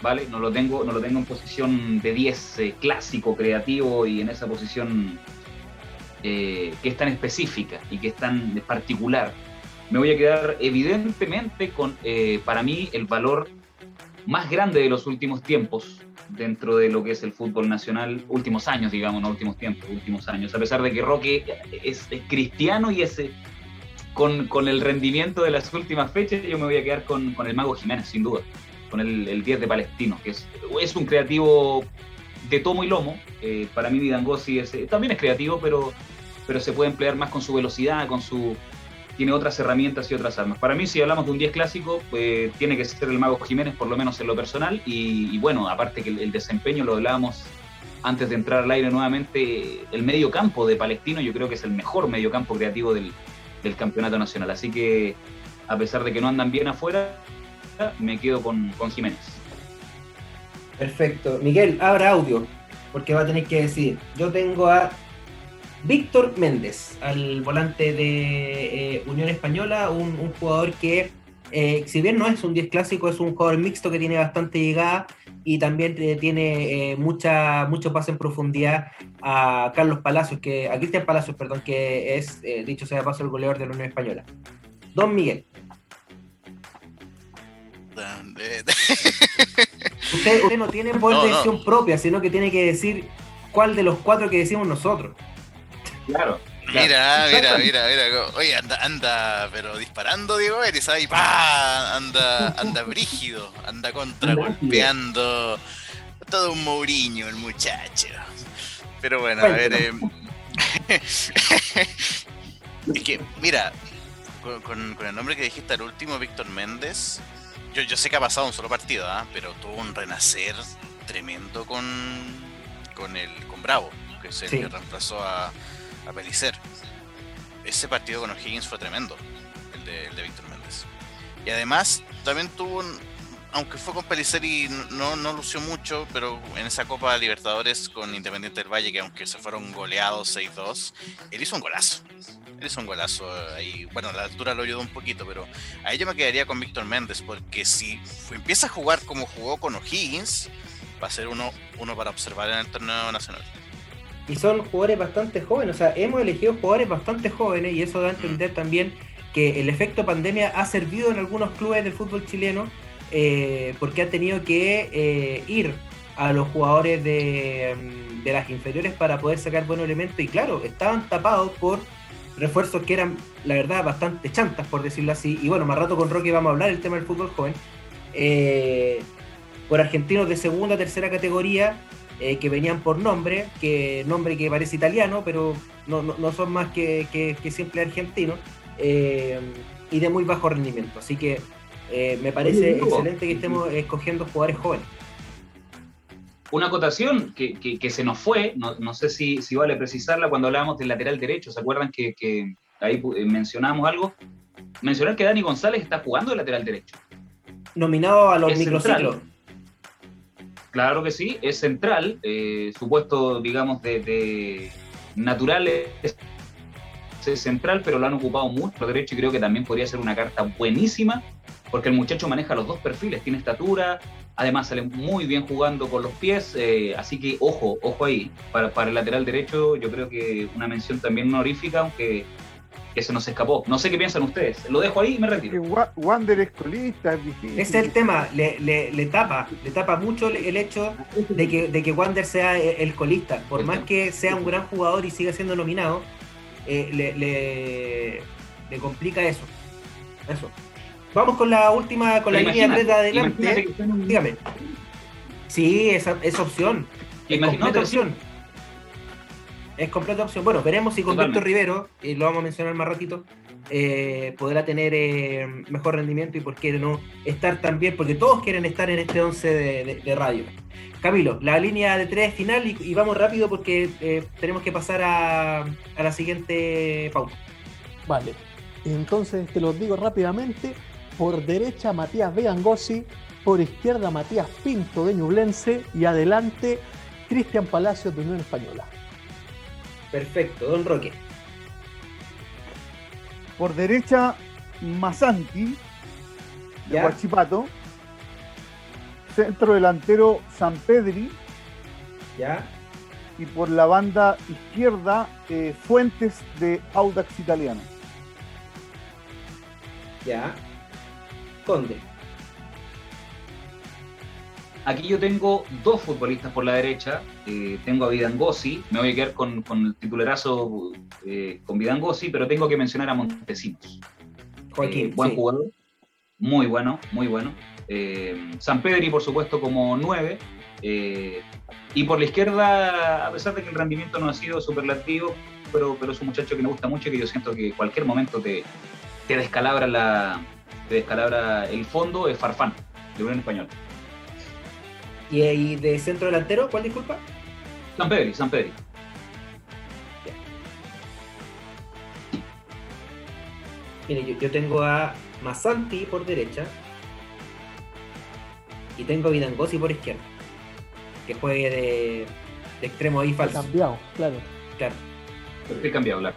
¿Vale? No lo tengo, no lo tengo en posición de 10 eh, clásico, creativo y en esa posición que es tan específica y que es tan particular. Me voy a quedar evidentemente con, para mí, el valor más grande de los últimos tiempos dentro de lo que es el fútbol nacional, últimos años, digamos, no últimos tiempos, últimos años. A pesar de que Roque es, cristiano y ese con, el rendimiento de las últimas fechas, yo me voy a quedar con, el Mago Jiménez, sin duda, con el, el 10 de Palestino, que es, es un creativo de tomo y lomo. Eh, para mí, Vidangosi es, también es creativo, pero, pero se puede emplear más con su velocidad, con su tiene otras herramientas y otras armas. Para mí, si hablamos de un 10 clásico, pues tiene que ser el Mago Jiménez, por lo menos en lo personal. Y, bueno, aparte que el, desempeño lo hablábamos antes de entrar al aire nuevamente, el medio campo de Palestino yo creo que es el mejor medio campo creativo del, campeonato nacional. Así que, a pesar de que no andan bien afuera, me quedo con, con Jiménez. Perfecto. Miguel, abra audio, porque va a tener que decir. Yo tengo a Víctor Méndez, al volante de eh, Unión Española, un, jugador que, eh, si bien no es un 10 clásico, es un jugador mixto que tiene bastante llegada y también eh, tiene mucha, mucho pase en profundidad a Carlos Palacios, que, a Cristian Palacios, perdón, que es, dicho sea de paso, el goleador de la Unión Española. Don Miguel. Usted, no tiene poder de decisión propia, sino que tiene que decir cuál de los cuatro que decimos nosotros. Claro. Mira, mira, mira, mira. Oye, anda, anda, pero disparando, Diego Eres, ahí, pa, anda, anda brígido, anda contra golpeando. Todo un Mourinho, el muchacho. Pero bueno, a ver. Eh, es que, mira, con, el nombre que dijiste al último, Víctor Méndez, yo, yo sé que ha pasado un solo partido, ¿ah? pero tuvo un renacer tremendo con, con el con Bravo, que se reemplazó a a Pelicer. Ese partido con O'Higgins fue tremendo, el de, Víctor Méndez. Y además también tuvo un, aunque fue con Pelicer y no, no lució mucho, pero en esa Copa Libertadores con Independiente del Valle, que aunque se fueron goleados 6-2, él hizo un golazo. Él hizo un golazo ahí. Bueno, la altura lo ayudó un poquito, pero ahí yo me quedaría con Víctor Méndez, porque si empieza a jugar como jugó con O'Higgins, va a ser uno, uno para observar en el torneo nacional y son jugadores bastante jóvenes. O sea, hemos elegido jugadores bastante jóvenes y eso da a entender también que el efecto pandemia ha servido en algunos clubes del fútbol chileno eh, porque ha tenido que eh, ir a los jugadores de, mm, de, las inferiores para poder sacar buenos elementos y claro, estaban tapados por refuerzos que eran, la verdad, bastante chantas, por decirlo así. Y bueno, más rato con Rocky vamos a hablar del tema del fútbol joven. Eh, por argentinos de segunda, tercera categoría que venían por nombre, que nombre que parece italiano, pero no, no, son más que, que, simple argentino, eh, y de muy bajo rendimiento. Así que eh, me parece excelente que estemos escogiendo jugadores jóvenes. Una acotación que, que, se nos fue, no, no sé si, si, vale precisarla cuando hablábamos del lateral derecho, ¿se acuerdan que, ahí mencionamos algo? Mencionar que Dani González está jugando de lateral derecho. Nominado a los microciclos. Claro que sí, es central, eh, su puesto, digamos, de, natural es, central, pero lo han ocupado mucho derecho y creo que también podría ser una carta buenísima, porque el muchacho maneja los dos perfiles, tiene estatura, además sale muy bien jugando con los pies, eh, así que ojo, ojo ahí, para, para el lateral derecho yo creo que una mención también honorífica, aunque que se nos escapó. No sé qué piensan ustedes. Lo dejo ahí y me retiro. Wander es colista, es difícil. Ese es el tema, le, le, tapa, le tapa mucho el hecho de que, de que Wander sea el colista. Por más que sea un gran jugador y siga siendo nominado, eh, le, le, complica eso. Eso. Vamos con la última, con la línea de adelante. Dígame. Sí, esa, esa opción. Es completa opción es completa opción. Bueno, veremos si con Víctor Rivero, y lo vamos a mencionar más ratito, eh, podrá tener eh, mejor rendimiento y por qué no estar también, porque todos quieren estar en este 11 de, radio. Camilo, la línea de tres final y, vamos rápido porque eh, tenemos que pasar a, a, la siguiente pauta. Vale, entonces te lo digo rápidamente. Por derecha Matías Vegangosi, por izquierda Matías Pinto de Ñublense y adelante Cristian Palacios de Unión Española. Perfecto, don Roque. Por derecha, Masanti, de Huachipato. Centro delantero, San Pedri. Ya. Y por la banda izquierda, eh, Fuentes de Audax Italiano. Ya. Conde. Aquí yo tengo dos futbolistas por la derecha. Eh, tengo a Vidangosi, me voy a quedar con, el titularazo eh, con Vidangosi, pero tengo que mencionar a Montesinos. Joaquín. Eh, buen jugador, muy bueno, muy bueno. San Pedri, por supuesto, como nueve. y por la izquierda, a pesar de que el rendimiento no ha sido superlativo, pero, pero es un muchacho que me gusta mucho y que yo siento que cualquier momento te, te descalabra la te descalabra el fondo, es Farfán, de Unión Español. ¿Y, de centro delantero, cuál disculpa? San Pedri, San Pedri. Mire, yo, tengo a Masanti por derecha y tengo a Vidangosi por izquierda, que juegue de, extremo ahí falso. Cambiado, claro. Claro. Estoy cambiado, claro.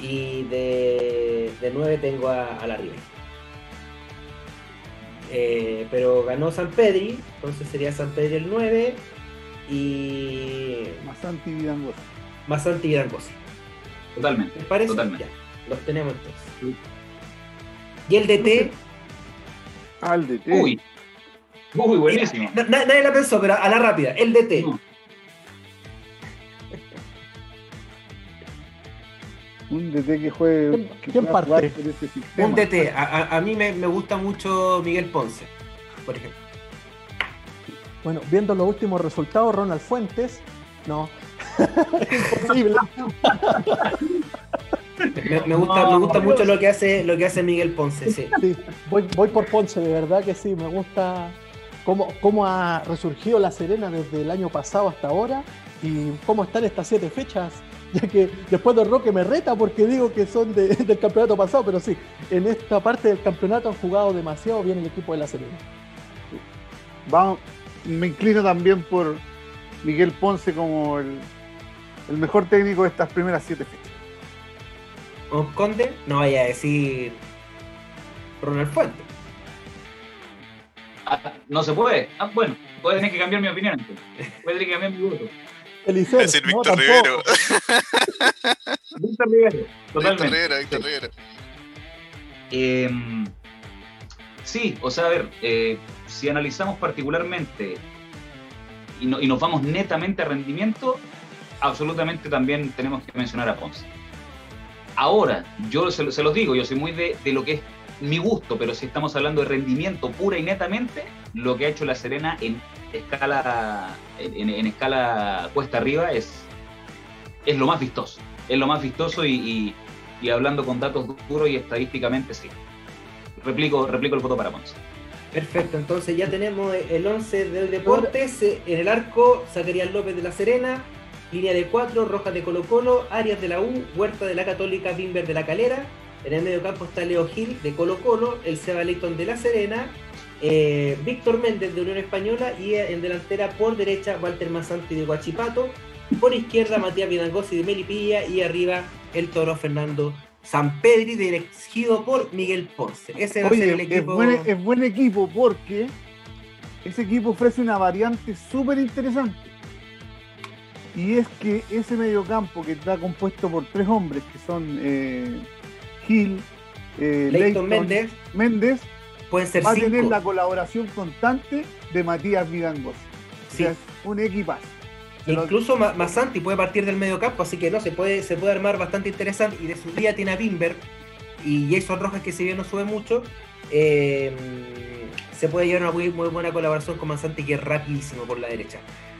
Y de, de 9 tengo a, a la River. Eh, pero ganó San Pedri, entonces sería San Pedri el 9 y. Masanti Vidangosi. Masanti Vidangosi. Totalmente. ¿Les parece? Totalmente. los tenemos entonces. ¿Y el DT? Ah, el DT. Uy. Uy, buenísimo. nadie la pensó, pero a la rápida. El DT. Un DT que juegue. ¿Quién, parte? Un DT. A, mí me, gusta mucho Miguel Ponce, por ejemplo. Bueno, viendo los últimos resultados, Ronald Fuentes, no. Imposible. me, gusta, me gusta mucho lo que hace lo que hace Miguel Ponce, sí. voy, voy por Ponce, de verdad que sí, me gusta cómo, cómo ha resurgido La Serena desde el año pasado hasta ahora y cómo están estas siete fechas ya que después de Roque me reta porque digo que son del campeonato pasado, pero sí, en esta parte del campeonato han jugado demasiado bien el equipo de la Serena. Vamos, me inclino también por Miguel Ponce como el, mejor técnico de estas primeras siete fechas. ¿O Conde? No vaya a decir Ronald Fuente. Ah, no se puede. Ah, bueno, voy a tener que cambiar mi opinión. Voy a tener que cambiar mi voto. Eliseo. Es el Víctor Rivero. Víctor Rivero, totalmente. Víctor Rivero, Víctor Rivero. Em, sí, o sea, a ver, eh, si analizamos particularmente y, nos vamos netamente a rendimiento, absolutamente también tenemos que mencionar a Ponce. Ahora, yo se, los digo, yo soy muy de, de, lo que es mi gusto, pero si estamos hablando de rendimiento pura y netamente, lo que ha hecho La Serena en escala, en, escala cuesta arriba es, es lo más vistoso. Es lo más vistoso y, hablando con datos duros y estadísticamente sí. Replico, replico el voto para Ponce. Perfecto, entonces ya tenemos el 11 del Deportes. En el arco, Zacarías López de La Serena. Línea de 4, Rojas de Colo Colo, Arias de la U, Huerta de la Católica, Bimber de la Calera. En el medio campo está Leo Gil de Colo Colo, el Seba Leighton de La Serena, eh, Víctor Méndez de Unión Española y en delantera por derecha Walter Mazanti de Guachipato, por izquierda Matías Vidangosi de Melipilla y arriba el toro Fernando San Pedri dirigido por Miguel Ponce. Ese el equipo. Es buen, equipo porque ese equipo ofrece una variante súper interesante. Y es que ese mediocampo que está compuesto por tres hombres que son eh, Gil, eh, Leighton Méndez, Méndez Pueden ser va a tener la colaboración constante de Matías Vidangos. Sí. es un equipazo. Incluso Masanti puede partir del medio campo, así que no, se puede, se puede armar bastante interesante. Y de su día tiene a Bimber y Jason Rojas, que si bien no sube mucho, em, se puede llevar una muy, buena colaboración con Masanti, que es rapidísimo por la derecha.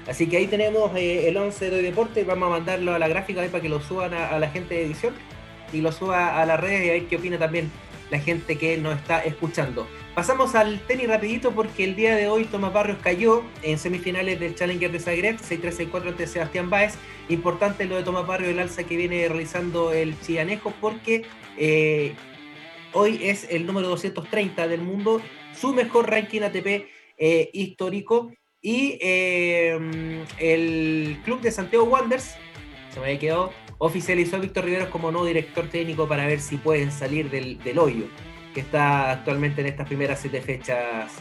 Así que ahí tenemos eh, el 11 de deporte. Vamos a mandarlo a la gráfica para que lo suban a, la gente de edición. y lo suba a las redes y a ver qué opina también la gente que nos está escuchando. Pasamos al tenis rapidito porque el día de hoy Tomás Barrios cayó en semifinales del Challenger de Zagreb, 6-3-6-4 ante Sebastián Báez. Importante lo de Tomás Barrios, el alza que viene realizando el chillanejo porque eh, hoy es el número 230 del mundo, su mejor ranking ATP eh, histórico. Y eh, el club de Santiago Wanderers, se me había quedado, oficializó a Víctor Riveros como nuevo director técnico para ver si pueden salir del, hoyo que está actualmente en estas primeras siete fechas.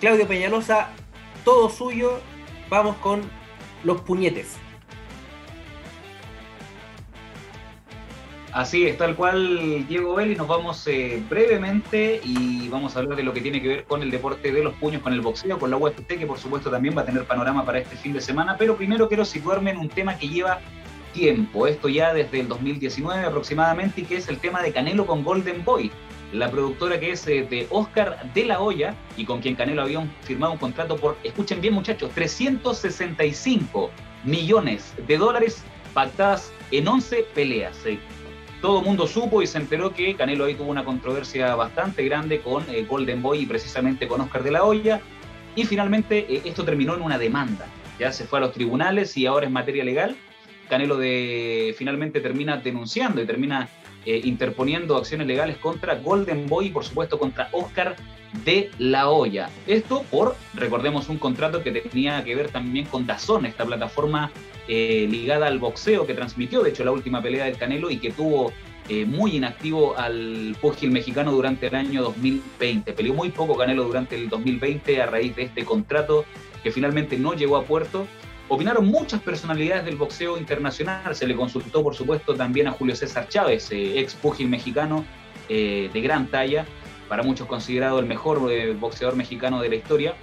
Claudio Peñalosa, todo suyo. Vamos con los puñetes. Así es, tal cual Diego Belli, nos vamos eh, brevemente y vamos a hablar de lo que tiene que ver con el deporte de los puños, con el boxeo, con la UFC, que por supuesto también va a tener panorama para este fin de semana, pero primero quiero situarme en un tema que lleva tiempo, esto ya desde el 2019 aproximadamente, y que es el tema de Canelo con Golden Boy, la productora que es eh, de Oscar de la Hoya y con quien Canelo había firmado un contrato por, escuchen bien muchachos, 365 millones de dólares pactadas en 11 peleas. Eh, todo el mundo supo y se enteró que Canelo ahí tuvo una controversia bastante grande con eh, Golden Boy y precisamente con Oscar de la Hoya. Y finalmente esto terminó en una demanda. Ya se fue a los tribunales y ahora es materia legal. Canelo de, finalmente termina denunciando y termina eh, interponiendo acciones legales contra Golden Boy y por supuesto contra Oscar de la Hoya. Esto por, recordemos, un contrato que tenía que ver también con Dazón, esta plataforma eh, ligada al boxeo que transmitió, de hecho, la última pelea del Canelo y que tuvo eh, muy inactivo al púgil mexicano durante el año 2020. Peleó muy poco Canelo durante el 2020 a raíz de este contrato que finalmente no llegó a puerto Opinaron muchas personalidades del boxeo internacional. Se le consultó, por supuesto, también a Julio César Chávez, eh, ex pugil mexicano eh, de gran talla, para muchos considerado el mejor eh, boxeador mexicano de la historia.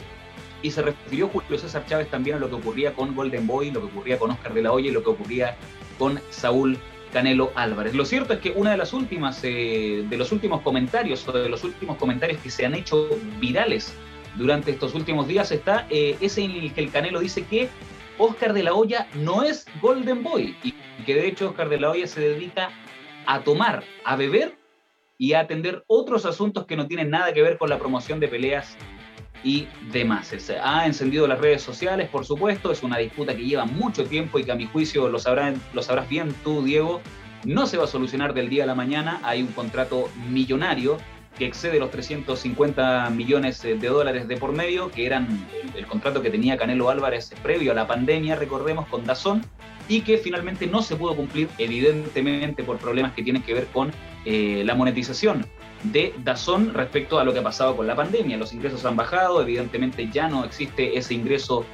Y se refirió Julio César Chávez también a lo que ocurría con Golden Boy, lo que ocurría con Oscar de la Hoya y lo que ocurría con Saúl Canelo Álvarez. Lo cierto es que una de las últimas, de los últimos comentarios o de los últimos comentarios que se han hecho virales durante estos últimos días está ese en el que el Canelo dice que Oscar de la Hoya no es Golden Boy y que de hecho Oscar de la Hoya se dedica a tomar, a beber y a atender otros asuntos que no tienen nada que ver con la promoción de peleas y demás. Se ha encendido las redes sociales, por supuesto, es una disputa que lleva mucho tiempo y que a mi juicio lo, lo sabrás bien tú, Diego, no se va a solucionar del día a la mañana, hay un contrato millonario que excede los 350 millones de dólares de por medio, que eran el, contrato que tenía Canelo Álvarez previo a la pandemia, recordemos, con Dazón, y que finalmente no se pudo cumplir, evidentemente por problemas que tienen que ver con eh, la monetización de Dazón respecto a lo que ha pasado con la pandemia. Los ingresos han bajado, evidentemente ya no existe ese ingreso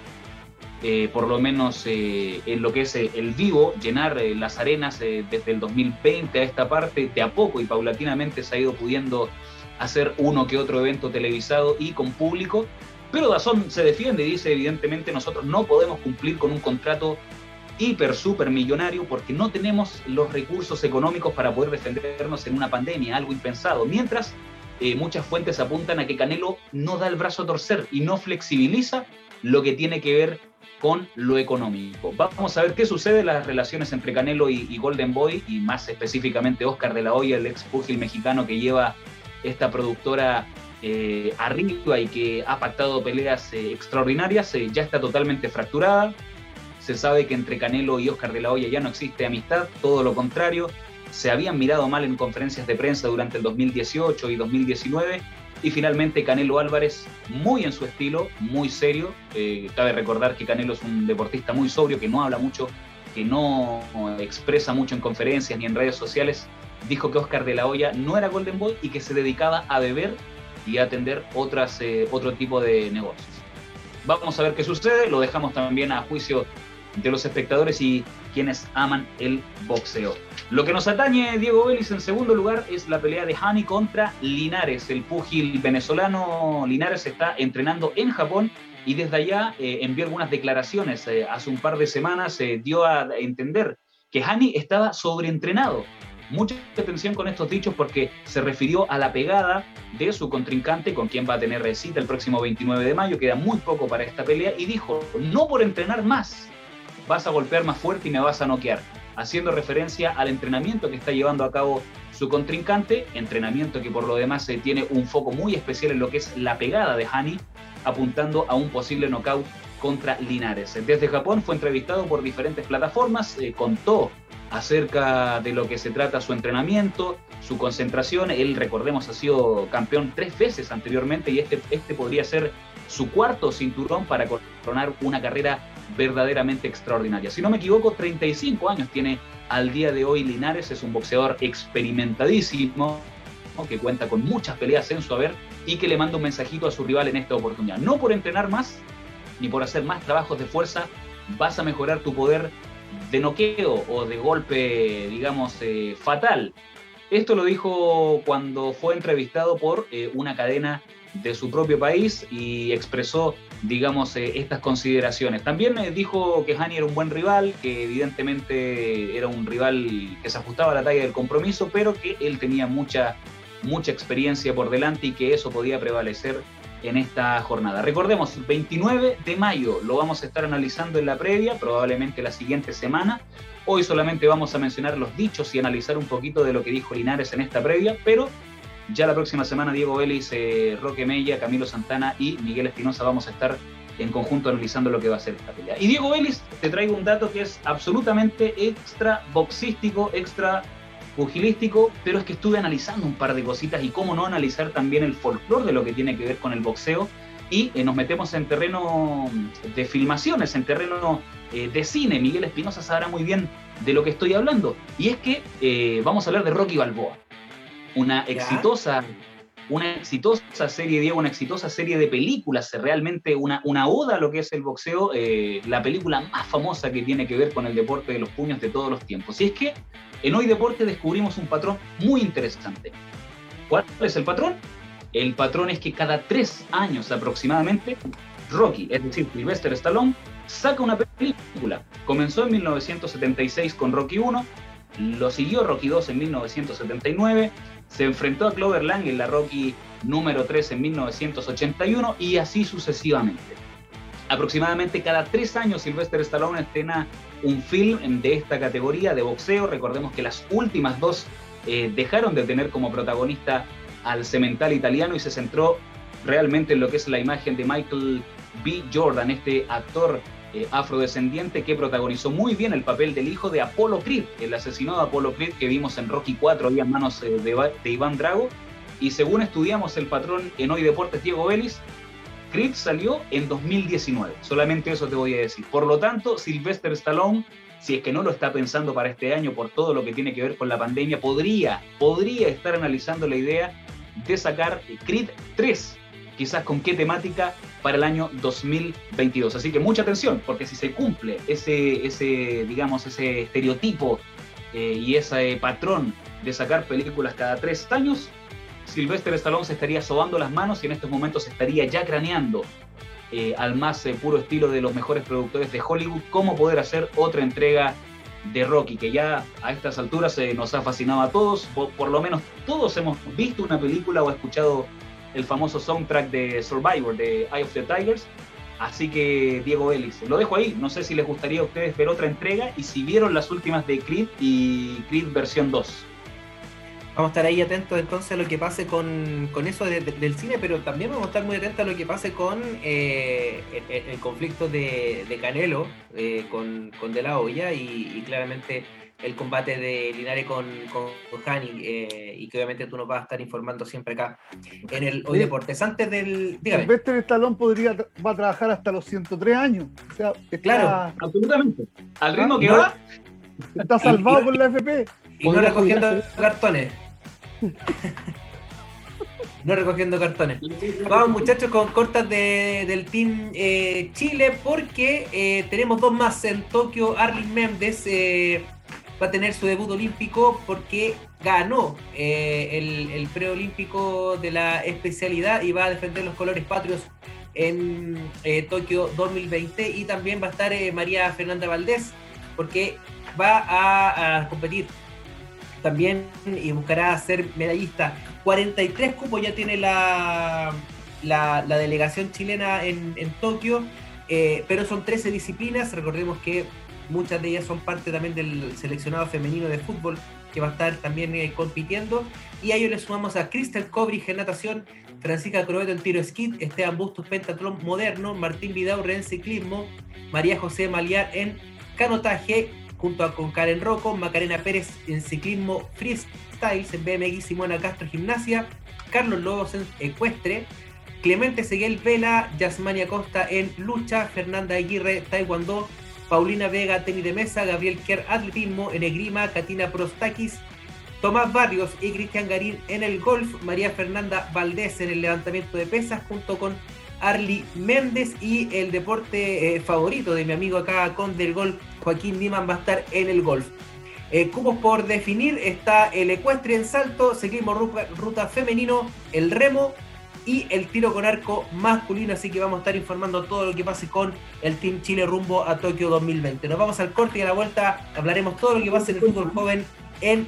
eh, por lo menos eh, en lo que es el vivo, llenar las arenas desde el 2020 a esta parte, de a poco y paulatinamente se ha ido pudiendo hacer uno que otro evento televisado y con público, pero Dazón se defiende y dice evidentemente nosotros no podemos cumplir con un contrato hiper, super millonario porque no tenemos los recursos económicos para poder defendernos en una pandemia, algo impensado. Mientras eh, muchas fuentes apuntan a que Canelo no da el brazo a torcer y no flexibiliza lo que tiene que ver con lo económico. Vamos a ver qué sucede en las relaciones entre Canelo y, Golden Boy y más específicamente Oscar de la Hoya, el ex pugil mexicano que lleva esta productora eh, arriba y que ha pactado peleas eh, extraordinarias, eh, ya está totalmente fracturada. Se sabe que entre Canelo y Oscar de la Hoya ya no existe amistad, todo lo contrario. Se habían mirado mal en conferencias de prensa durante el 2018 y 2019. Y finalmente Canelo Álvarez, muy en su estilo, muy serio. cabe recordar que Canelo es un deportista muy sobrio, que no habla mucho, que no expresa mucho en conferencias ni en redes sociales, dijo que Oscar de la Hoya no era Golden Boy y que se dedicaba a beber y a atender otras, eh, otro tipo de negocios. Vamos a ver qué sucede, lo dejamos también a juicio de los espectadores y quienes aman el boxeo. Lo que nos atañe Diego Vélez en segundo lugar es la pelea de Hani contra Linares. El púgil venezolano Linares está entrenando en Japón y desde allá eh, envió algunas declaraciones. Eh, hace un par de semanas se dio a entender que Hani estaba sobreentrenado Mucha atención con estos dichos porque se refirió a la pegada de su contrincante con quien va a tener cita el próximo 29 de mayo, queda muy poco para esta pelea, y dijo, no por entrenar más, vas a golpear más fuerte y me vas a noquear. haciendo referencia al entrenamiento que está llevando a cabo su contrincante, entrenamiento que por lo demás eh, tiene un foco muy especial en lo que es la pegada de Hani, apuntando a un posible knockout contra Linares. Desde Japón fue entrevistado por diferentes plataformas, eh, contó acerca de lo que se trata su entrenamiento, su concentración. Él, recordemos, ha sido campeón tres veces anteriormente y este, este podría ser su cuarto cinturón para coronar una carrera verdaderamente extraordinaria. Si no me equivoco, 35 años tiene al día de hoy Linares, es un boxeador experimentadísimo, que cuenta con muchas peleas en su haber y que le manda un mensajito a su rival en esta oportunidad. No por entrenar más, ni por hacer más trabajos de fuerza, vas a mejorar tu poder de noqueo o de golpe, digamos, eh, fatal. Esto lo dijo cuando fue entrevistado por eh, una cadena de su propio país y expresó, digamos, eh, estas consideraciones. También dijo que Hani era un buen rival, que evidentemente era un rival que se ajustaba a la talla del compromiso, pero que él tenía mucha, mucha experiencia por delante y que eso podía prevalecer en esta jornada. Recordemos, 29 de mayo lo vamos a estar analizando en la previa, probablemente la siguiente semana. Hoy solamente vamos a mencionar los dichos y analizar un poquito de lo que dijo Linares en esta previa, pero ya la próxima semana Diego Vélez, eh, Roque Mella, Camilo Santana y Miguel Espinosa vamos a estar en conjunto analizando lo que va a ser esta pelea. Y Diego Vélez, te traigo un dato que es absolutamente extra boxístico, extra pugilístico, pero es que estuve analizando un par de cositas y cómo no analizar también el folclore de lo que tiene que ver con el boxeo y eh, nos metemos en terreno de filmaciones, en terreno eh, de cine. Miguel Espinosa sabrá muy bien de lo que estoy hablando. Y es que vamos a hablar de Rocky Balboa, una exitosa una exitosa serie, Diego, una exitosa serie de películas, realmente una, una oda a lo que es el boxeo, eh, la película más famosa que tiene que ver con el deporte de los puños de todos los tiempos. Y es que en Hoy Deporte descubrimos un patrón muy interesante. ¿Cuál es el patrón? El patrón es que cada tres años aproximadamente, Rocky, es decir, Sylvester Stallone, saca una película. Comenzó en 1976 con Rocky 1, lo siguió Rocky 2 en 1979, se enfrentó a Clover Lang en la Rocky número 3 en 1981 y así sucesivamente. Aproximadamente cada tres años Sylvester Stallone estrena un film de esta categoría de boxeo. Recordemos que las últimas dos eh, dejaron de tener como protagonista al cemental italiano y se centró realmente en lo que es la imagen de Michael B. Jordan, este actor eh, afrodescendiente que protagonizó muy bien el papel del hijo de Apollo Creed, el asesinado de Apollo Creed que vimos en Rocky 4 ahí en manos eh, de, Iván Drago. Y según estudiamos el patrón en Hoy Deportes Diego Vélez, Creed salió en 2019. Solamente eso te voy a decir. Por lo tanto, Sylvester Stallone, si es que no lo está pensando para este año por todo lo que tiene que ver con la pandemia, podría, podría estar analizando la idea de sacar Creed 3 quizás con qué temática para el año 2022. Así que mucha atención, porque si se cumple ese, ese digamos, ese estereotipo eh, y ese patrón de sacar películas cada tres años, Sylvester Stallone se estaría sobando las manos y en estos momentos estaría ya craneando eh, al más eh, puro estilo de los mejores productores de Hollywood cómo poder hacer otra entrega de Rocky, que ya a estas alturas nos ha fascinado a todos, por, lo menos todos hemos visto una película o escuchado el famoso soundtrack de Survivor, de Eye of the Tigers. Así que Diego Ellis, lo dejo ahí. No sé si les gustaría a ustedes ver otra entrega y si vieron las últimas de Creed y Creed versión 2. Vamos a estar ahí atentos entonces a lo que pase con, eso del cine, pero también vamos a estar muy atentos a lo que pase con eh, el, conflicto de, Canelo eh, con, De La Hoya y claramente el combate de Linares con, con, Hani eh, y que obviamente tú nos vas a estar informando siempre acá en el Hoy Deportes. Antes del. Dígame. Silvestre Estalón podría va a trabajar hasta los 103 años. O sea, Claro, absolutamente. Al ritmo que va. Está salvado por la FP. Y no recogiendo cartones. no recogiendo cartones. Vamos muchachos con cortas de, del Team eh, Chile porque eh, tenemos dos más en Tokio. Arlene Méndez va a tener su debut olímpico porque ganó eh, el, preolímpico de la especialidad y va a defender los colores patrios en eh, Tokio 2020 y también va a estar eh, María Fernanda Valdés porque va a, competir también y buscará ser medallista. 43 cupos ya tiene la, la, delegación chilena en, en Tokio, pero son 13 disciplinas. Recordemos que muchas de ellas son parte también del seleccionado femenino de fútbol que va a estar también eh, compitiendo. Y a ellos le sumamos a Crystal Cobrige en natación, Francisca Crobeto en tiro skid, Esteban Bustos pentatlón moderno, Martín Vidaurre en ciclismo, María José Maliar en canotaje, junto con Karen Rocco, Macarena Pérez en ciclismo freestyle, en BMX, Simona Castro gimnasia, Carlos Lobos en ecuestre, Clemente Seguel Vela, Yasmania Costa en lucha, Fernanda Aguirre Taekwondo, Paulina Vega tenis de mesa, Gabriel Kerr atletismo, en Egrima, Katina Prostakis, Tomás Barrios y Cristian Garín en el golf, María Fernanda Valdés en el levantamiento de pesas junto con Arly Méndez y el deporte eh, favorito de mi amigo acá con del golf, Joaquín Niman va a estar en el golf. Eh, cubos por definir está el ecuestre en salto, seguimos ruta femenino, el remo, y el tiro con arco masculino. Así que vamos a estar informando todo lo que pase con el Team Chile rumbo a Tokio 2020. Nos vamos al corte y a la vuelta hablaremos todo lo que pasa en el fútbol joven en,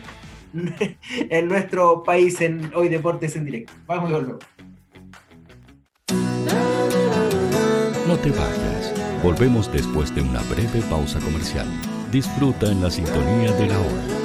en nuestro país en Hoy Deportes en directo. Vamos y volvemos. No te vayas. Volvemos después de una breve pausa comercial. Disfruta en la sintonía de la hora.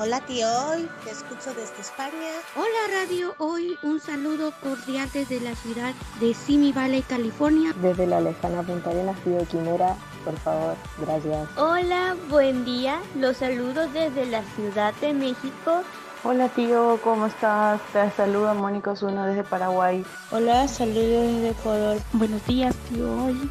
Hola tío, hoy te escucho desde España. Hola Radio Hoy, un saludo cordial desde la ciudad de Simi Valley, California. Desde la lejana Punta Arenas, Tío Quimera, por favor, gracias. Hola, buen día, los saludos desde la Ciudad de México Hola tío, ¿cómo estás? Te saluda Mónica Osuna desde Paraguay. Hola, saludos desde Ecuador. Buenos días tío, hoy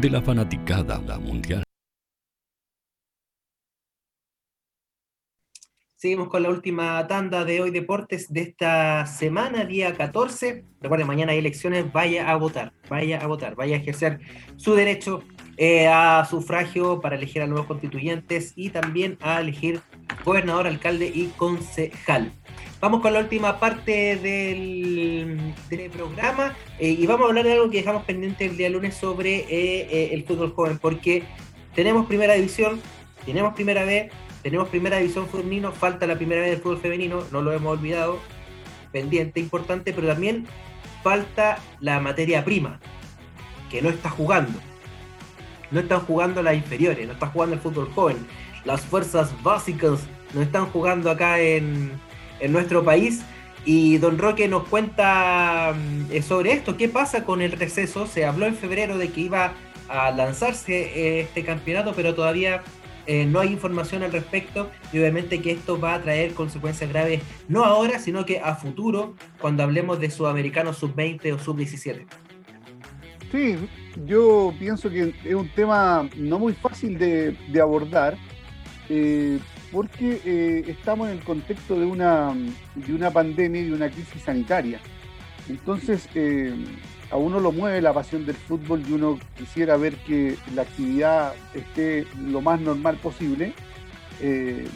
de la fanaticada mundial. Seguimos con la última tanda de hoy deportes de esta semana, día 14. Recuerden, mañana hay elecciones, vaya a votar, vaya a votar, vaya a ejercer su derecho eh, a sufragio para elegir a nuevos constituyentes y también a elegir gobernador, alcalde y concejal. Vamos con la última parte del, programa eh, y vamos a hablar de algo que dejamos pendiente el día lunes sobre eh, eh, el fútbol joven, porque tenemos primera división, tenemos primera B, tenemos primera división femenino, falta la primera vez del fútbol femenino, no lo hemos olvidado, pendiente, importante, pero también falta la materia prima, que no está jugando. No están jugando las inferiores, no está jugando el fútbol joven. Las fuerzas básicas no están jugando acá en, en nuestro país. Y don Roque nos cuenta mm, eh, sobre esto, qué pasa con el receso. Se habló en febrero de que iba a lanzarse eh, este campeonato, pero todavía eh, no hay información al respecto y obviamente que esto va a traer consecuencias graves, no ahora, sino que a futuro, cuando hablemos de sudamericanos sub-20 o sub-17. Sí, yo pienso que es un tema no muy fácil de, abordar, porque eh, estamos en el contexto de una, de una pandemia y de una crisis sanitaria. Entonces, eh, a uno lo mueve la pasión del fútbol y uno quisiera ver que la actividad esté lo más normal posible. Eh,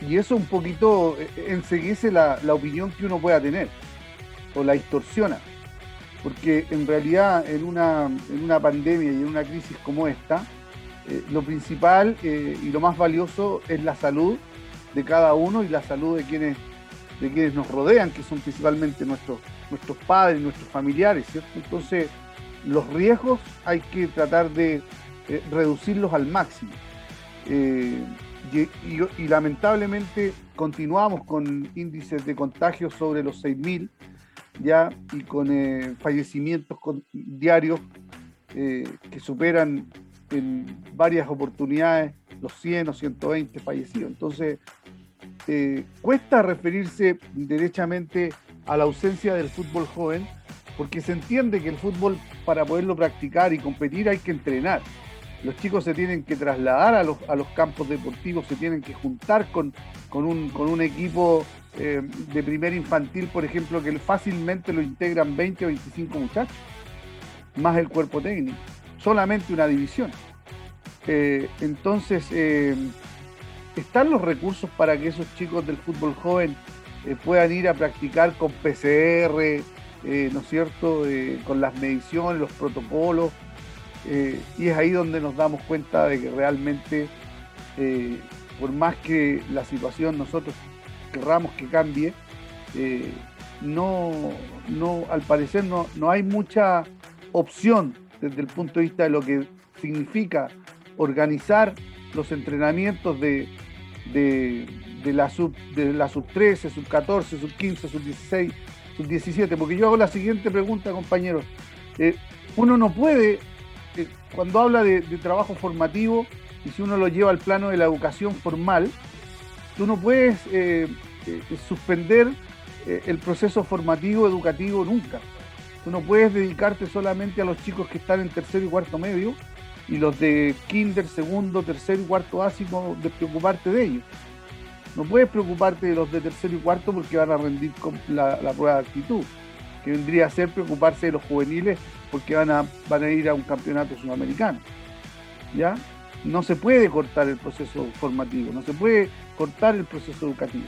y eso un poquito enseguece la, la opinión que uno pueda tener o la distorsiona. Porque en realidad en una, en una pandemia y en una crisis como esta, eh, lo principal eh, y lo más valioso es la salud de cada uno y la salud de quienes, de quienes nos rodean, que son principalmente nuestros, nuestros padres, nuestros familiares, ¿cierto? Entonces, los riesgos hay que tratar de eh, reducirlos al máximo. Y, lamentablemente continuamos con índices de contagios sobre los 6.000 ya y con fallecimientos diarios que superan en varias oportunidades los 100 o 120 fallecidos. Entonces, eh, cuesta referirse derechamente a la ausencia del fútbol joven, porque se entiende que el fútbol para poderlo practicar y competir hay que entrenar. Los chicos se tienen que trasladar a los, a los campos deportivos, se tienen que juntar con, con, un, con un equipo eh, de primer infantil, por ejemplo, que fácilmente lo integran 20 o 25 muchachos, más el cuerpo técnico solamente una división. Eh, entonces, eh, ¿están los recursos para que esos chicos del fútbol joven eh, puedan ir a practicar con PCR, ¿no es cierto?, con las mediciones, los protocolos. y es ahí donde nos damos cuenta de que realmente, por más que la situación nosotros querramos que cambie, no, no, al parecer no, no hay mucha opción desde el punto de vista de lo que significa organizar los entrenamientos de, de, la, sub, de la sub 13, sub 14, sub 15, sub 16, sub 17, porque yo hago la siguiente pregunta, compañeros. Eh, uno no puede, eh, cuando habla de, trabajo formativo, y si uno lo lleva al plano de la educación formal, tú no puedes eh, suspender el proceso formativo educativo nunca. Tú no puedes dedicarte solamente a los chicos que están en tercero y cuarto medio y los de kinder, segundo, tercero y cuarto básico de preocuparte de ellos. No puedes preocuparte de los de tercero y cuarto porque van a rendir con la, prueba de actitud, que vendría a ser preocuparse de los juveniles porque van a, van a ir a un campeonato sudamericano. ¿Ya? No se puede cortar el proceso formativo, no se puede cortar el proceso educativo.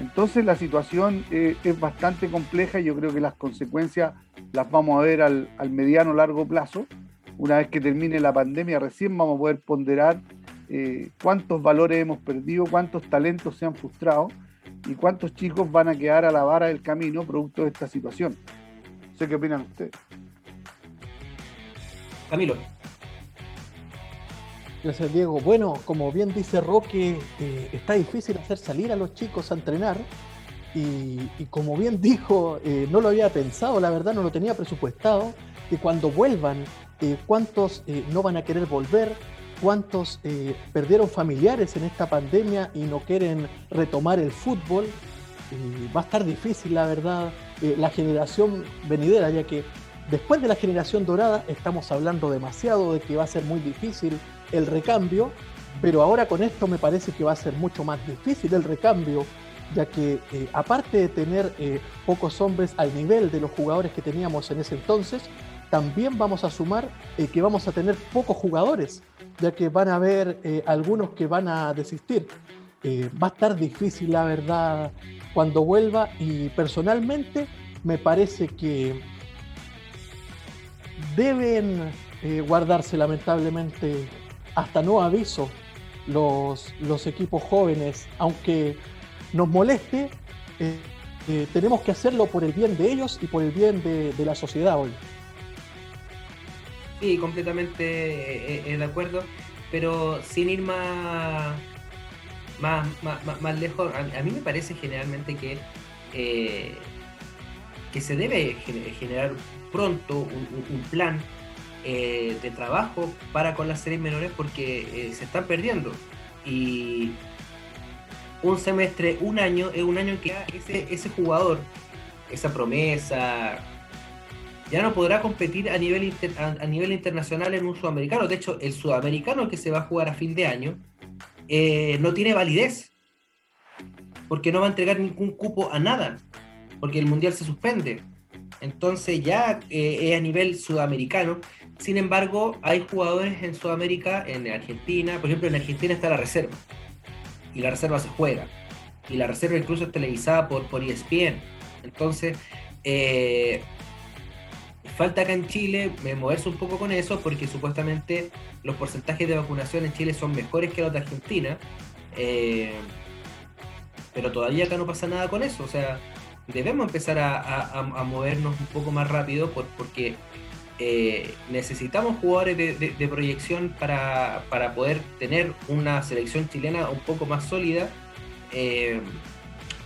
Entonces la situación eh, es bastante compleja y yo creo que las consecuencias las vamos a ver al, al mediano largo plazo. Una vez que termine la pandemia, recién vamos a poder ponderar eh, cuántos valores hemos perdido, cuántos talentos se han frustrado y cuántos chicos van a quedar a la vara del camino producto de esta situación. No sé qué opinan ustedes. Camilo. Gracias, Diego. Bueno, como bien dice Roque, eh, está difícil hacer salir a los chicos a entrenar. Y, como bien dijo, eh, no lo había pensado, la verdad no lo tenía presupuestado, que cuando vuelvan, eh, cuántos no van a querer volver, cuántos perdieron familiares en esta pandemia y no quieren retomar el fútbol. va a estar difícil, la verdad, la generación venidera, ya que después de la generación dorada estamos hablando demasiado de que va a ser muy difícil el recambio, pero ahora con esto me parece que va a ser mucho más difícil el recambio, ya que eh, aparte de tener eh, pocos hombres al nivel de los jugadores que teníamos en ese entonces, también vamos a sumar eh, que vamos a tener pocos jugadores, ya que van a haber algunos que van a desistir. va a estar difícil, la verdad, cuando vuelva y personalmente me parece que deben guardarse lamentablemente hasta no aviso los, los equipos jóvenes, aunque nos moleste, eh, eh, tenemos que hacerlo por el bien de ellos y por el bien de, la sociedad hoy. Sí, completamente eh, de acuerdo, pero sin ir más, más, más, más lejos, a, a, mí me parece generalmente que, que se debe generar pronto un plan eh, de trabajo para con las series menores porque eh, se están perdiendo. Y un semestre, un año, es un año en que ese, ese jugador, esa promesa, ya no podrá competir a nivel, inter, a, nivel internacional en un sudamericano. De hecho, el sudamericano que se va a jugar a fin de año eh, no tiene validez porque no va a entregar ningún cupo a nada, porque el mundial se suspende. Entonces ya es a nivel sudamericano sin embargo, hay jugadores en Sudamérica, en Argentina, por ejemplo, en Argentina está la reserva. Y la reserva se juega. Y la reserva incluso es televisada por, por ESPN. Entonces, eh, falta acá en Chile moverse un poco con eso porque supuestamente los porcentajes de vacunación en Chile son mejores que los de Argentina. Eh, pero todavía acá no pasa nada con eso. O sea, debemos empezar a, movernos un poco más rápido por, porque eh, necesitamos jugadores de, de, de proyección para, para, poder tener una selección chilena un poco más sólida eh,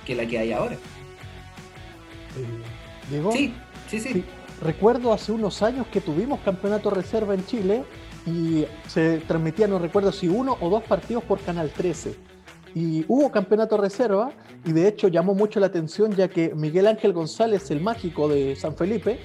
que la que hay ahora. ¿Llegó? Sí, sí, sí, sí. Recuerdo hace unos años que tuvimos campeonato reserva en Chile y se transmitían, no recuerdo si uno o dos partidos por Canal 13. Y hubo campeonato reserva y de hecho llamó mucho la atención ya que Miguel Ángel González, el mágico de San Felipe,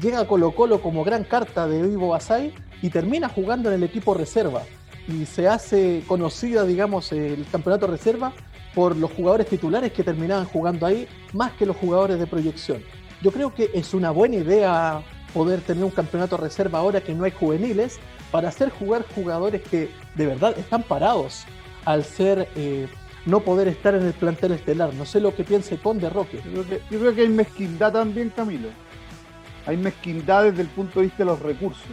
llega a Colo Colo como gran carta de Vivo Basay y termina jugando en el equipo reserva. Y se hace conocida, digamos, el campeonato reserva por los jugadores titulares que terminaban jugando ahí, más que los jugadores de proyección. Yo creo que es una buena idea poder tener un campeonato reserva ahora que no hay juveniles, para hacer jugar jugadores que de verdad están parados al ser eh, no poder estar en el plantel estelar. No sé lo que piense Conde Roque. Yo creo que, yo creo que hay mezquindad también, Camilo hay mezquindad desde el punto de vista de los recursos.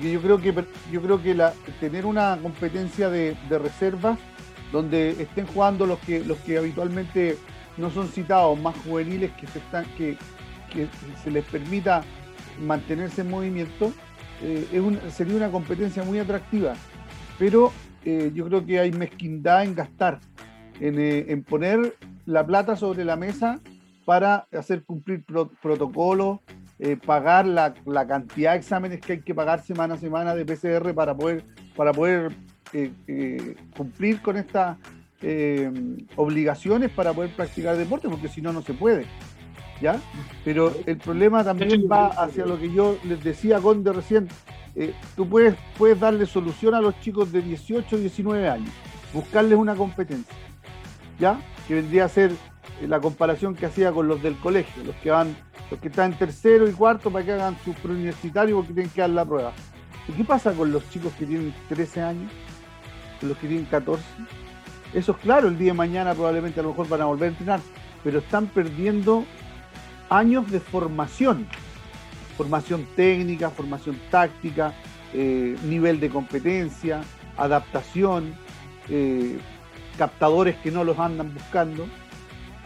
Y yo creo que, yo creo que tener una competencia de, de, reservas donde estén jugando los que, los que habitualmente no son citados, más juveniles que se, están, que, se les permita mantenerse en movimiento, eh, sería una competencia muy atractiva. Pero eh, yo creo que hay mezquindad en gastar, en, eh, en poner la plata sobre la mesa para hacer cumplir pro, protocolos, eh, pagar la, la, cantidad de exámenes que hay que pagar semana a semana de PCR para poder, para poder cumplir con estas obligaciones para poder practicar deporte, porque si no, no se puede. ¿Ya? Pero el problema también va hacia lo que yo les decía, Conde, recién. tú puedes, puedes darle solución a los chicos de 18, 19 años, buscarles una competencia, ¿ya? Que vendría a ser la comparación que hacía con los del colegio, los que van, los que están en tercero y cuarto para que hagan su preuniversitario porque tienen que dar la prueba. ¿Y qué pasa con los chicos que tienen 13 años? Con los que tienen 14? Eso es claro, el día de mañana probablemente a lo mejor van a volver a entrenar, pero están perdiendo años de formación. Formación técnica, formación táctica, eh, nivel de competencia, adaptación, eh, captadores que no los andan buscando.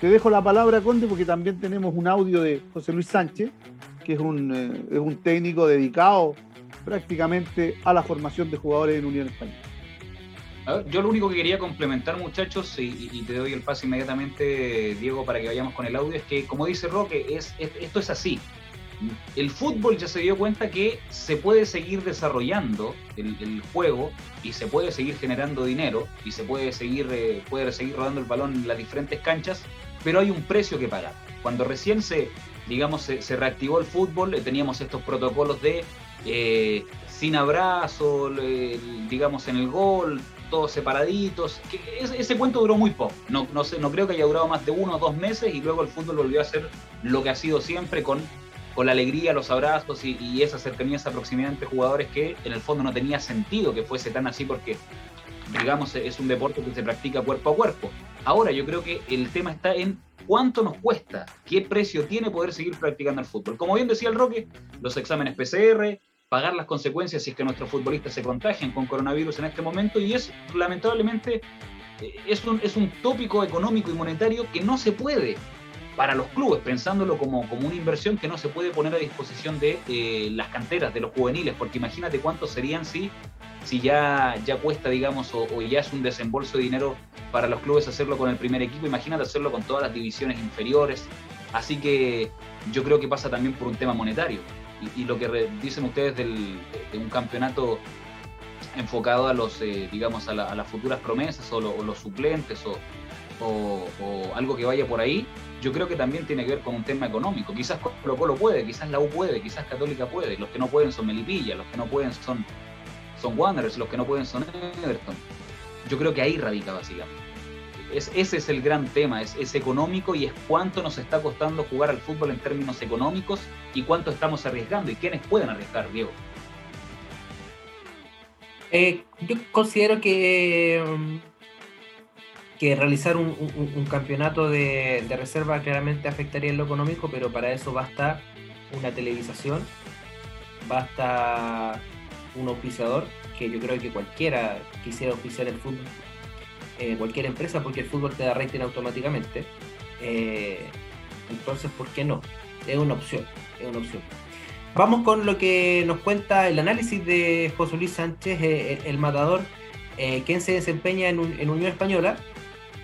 Te dejo la palabra, Conde, porque también tenemos un audio de José Luis Sánchez, que es un, eh, es un técnico dedicado prácticamente a la formación de jugadores en Unión Española. yo lo único que quería complementar, muchachos, y, te doy el paso inmediatamente, Diego, para que vayamos con el audio, es que, como dice Roque, es, esto es así. El fútbol ya se dio cuenta que se puede seguir desarrollando el, juego y se puede seguir generando dinero y se puede seguir, eh, puede seguir rodando el balón en las diferentes canchas pero hay un precio que pagar. Cuando recién se, digamos, se, reactivó el fútbol, eh, teníamos estos protocolos de eh, sin abrazo, digamos, en el gol, todos separaditos. Que ese, cuento duró muy poco. No, no, sé, no creo que haya durado más de uno o dos meses y luego el fútbol volvió a ser lo que ha sido siempre con, con la alegría, los abrazos y, y esa cercanía, esa proximidad entre jugadores que en el fondo no tenía sentido que fuese tan así porque digamos, es un deporte que se practica cuerpo a cuerpo. Ahora yo creo que el tema está en cuánto nos cuesta, qué precio tiene poder seguir practicando el fútbol. Como bien decía el Roque, los exámenes PCR, pagar las consecuencias si es que nuestros futbolistas se contagian con coronavirus en este momento y es lamentablemente eh, es un, es un tópico económico y monetario que no se puede para los clubes, pensándolo como, como una inversión que no se puede poner a disposición de eh, las canteras, de los juveniles, porque imagínate cuántos serían si si ya, ya cuesta, digamos, o, ya es un desembolso de dinero para los clubes hacerlo con el primer equipo, imagínate hacerlo con todas las divisiones inferiores. Así que yo creo que pasa también por un tema monetario. Y, lo que dicen ustedes del, de un campeonato enfocado a los, eh, digamos, a, las futuras promesas o, los suplentes o, o, algo que vaya por ahí, yo creo que también tiene que ver con un tema económico. Quizás Colo Colo puede, quizás la U puede, quizás Católica puede. Los que no pueden son Melipilla, los que no pueden son son Wanderers, los que no pueden son Everton. Yo creo que ahí radica básicamente. Es, ese es el gran tema, es, económico y es cuánto nos está costando jugar al fútbol en términos económicos y cuánto estamos arriesgando y quiénes pueden arriesgar, Diego. Eh, yo considero que, que realizar un, campeonato de, de, reserva claramente afectaría en lo económico, pero para eso basta una televisación, basta un auspiciador, que yo creo que cualquiera quisiera auspiciar el fútbol, eh, cualquier empresa, porque el fútbol te da rating automáticamente. Eh, entonces, ¿por qué no? Es una opción, es una opción. Vamos con lo que nos cuenta el análisis de José Luis Sánchez, eh, el, matador, quien se desempeña en, Unión Española,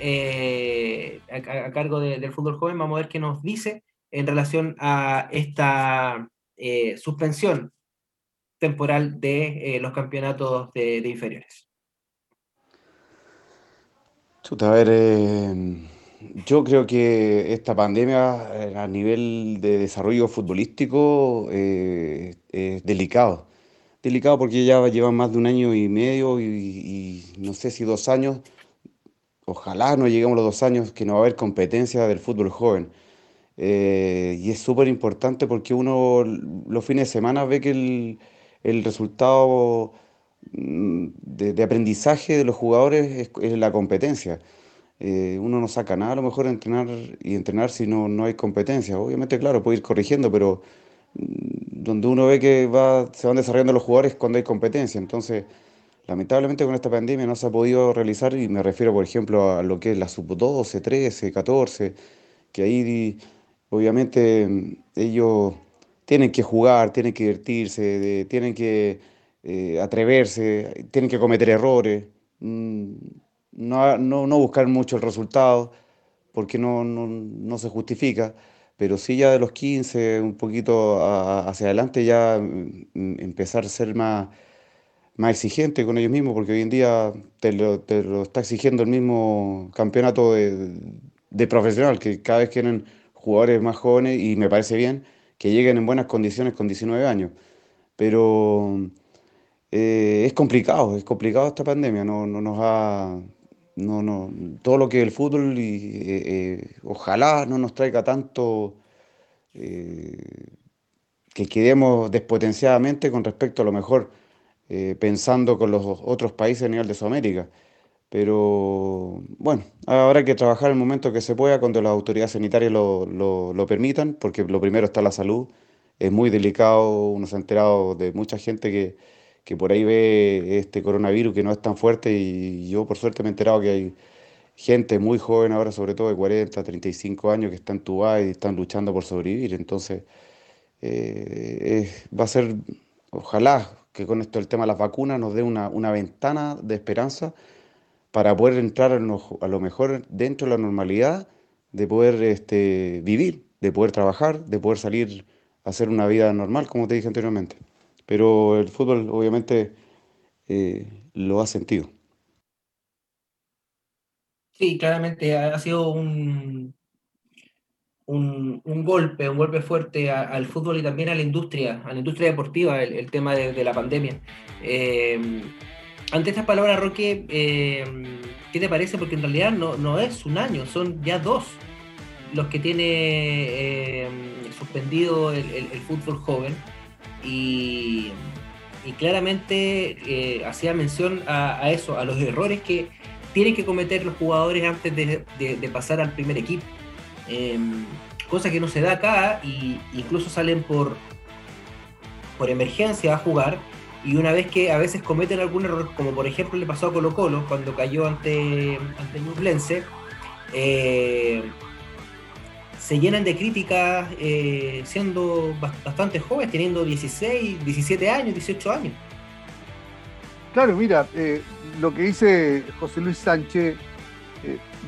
a, cargo del fútbol joven. Vamos a ver qué nos dice en relación a esta suspensión temporal de eh, los campeonatos de, inferiores. a ver, eh, yo creo que esta pandemia eh, a nivel de desarrollo futbolístico es delicado. Delicado porque ya lleva más de un año y medio y, no sé si dos años, ojalá no lleguemos los dos años que no va a haber competencia del fútbol joven. y es súper importante porque uno los fines de semana ve que el, el resultado mm, de, aprendizaje de los jugadores es, la competencia. Eh, uno no saca nada a lo mejor entrenar y entrenar si no, no hay competencia. Obviamente, claro, puede ir corrigiendo, pero mm, donde uno ve que va, se van desarrollando los jugadores cuando hay competencia. Entonces, lamentablemente con esta pandemia no se ha podido realizar, y me refiero, por ejemplo, a lo que es la sub-12, 13, 14, que ahí obviamente mm, ellos tienen que jugar, tienen que divertirse, tienen que eh, atreverse, tienen que cometer errores, mm, no, no, buscar mucho el resultado, porque no, no, se justifica, pero sí ya de los 15, un poquito hacia adelante, ya mm, empezar a ser más, más exigentes con ellos mismos, porque hoy en día te lo, está exigiendo el mismo campeonato de, profesional, que cada vez quieren jugadores más jóvenes y me parece bien que lleguen en buenas condiciones con 19 años. Pero eh, es complicado, es complicado esta pandemia, no, no nos ha... No, no, todo lo que el fútbol eh, eh, ojalá no nos traiga tanto que quedemos despotenciadamente con respecto a lo mejor eh, pensando con los otros países a nivel de Sudamérica. Pero bueno, habrá que trabajar el momento que se pueda cuando las autoridades sanitarias lo, lo, permitan, porque lo primero está la salud. Es muy delicado, uno se ha enterado de mucha gente que, que por ahí ve este coronavirus que no es tan fuerte y yo por suerte me he enterado que hay gente muy joven ahora, sobre todo de 40, 35 años, que están entubadas y están luchando por sobrevivir. Entonces, eh, va a ser, ojalá que con esto el tema de las vacunas nos dé una, una ventana de esperanza para poder entrar a lo, mejor dentro de la normalidad, de poder este, vivir, de poder trabajar, de poder salir a hacer una vida normal, como te dije anteriormente. Pero el fútbol obviamente eh, lo ha sentido. Sí, claramente ha sido un, un, golpe, un golpe fuerte al fútbol y también a la industria, a la industria deportiva, el, tema de, la pandemia. Eh, ante estas palabras, Roque, eh, ¿qué te parece? Porque en realidad no, no, es un año, son ya dos los que tiene eh, suspendido el, fútbol joven y, claramente hacía mención a, eso, a los errores que tienen que cometer los jugadores antes de pasar al primer equipo. Em, cosa que no se da acá y incluso salen por, por emergencia a jugar y una vez que a veces cometen algún error, como por ejemplo le pasó a Colo Colo cuando cayó ante, ante Ñublense, eh, se llenan de críticas eh, siendo bastante jóvenes, teniendo 16, 17 años, 18 años. Claro, mira, eh, lo que dice José Luis Sánchez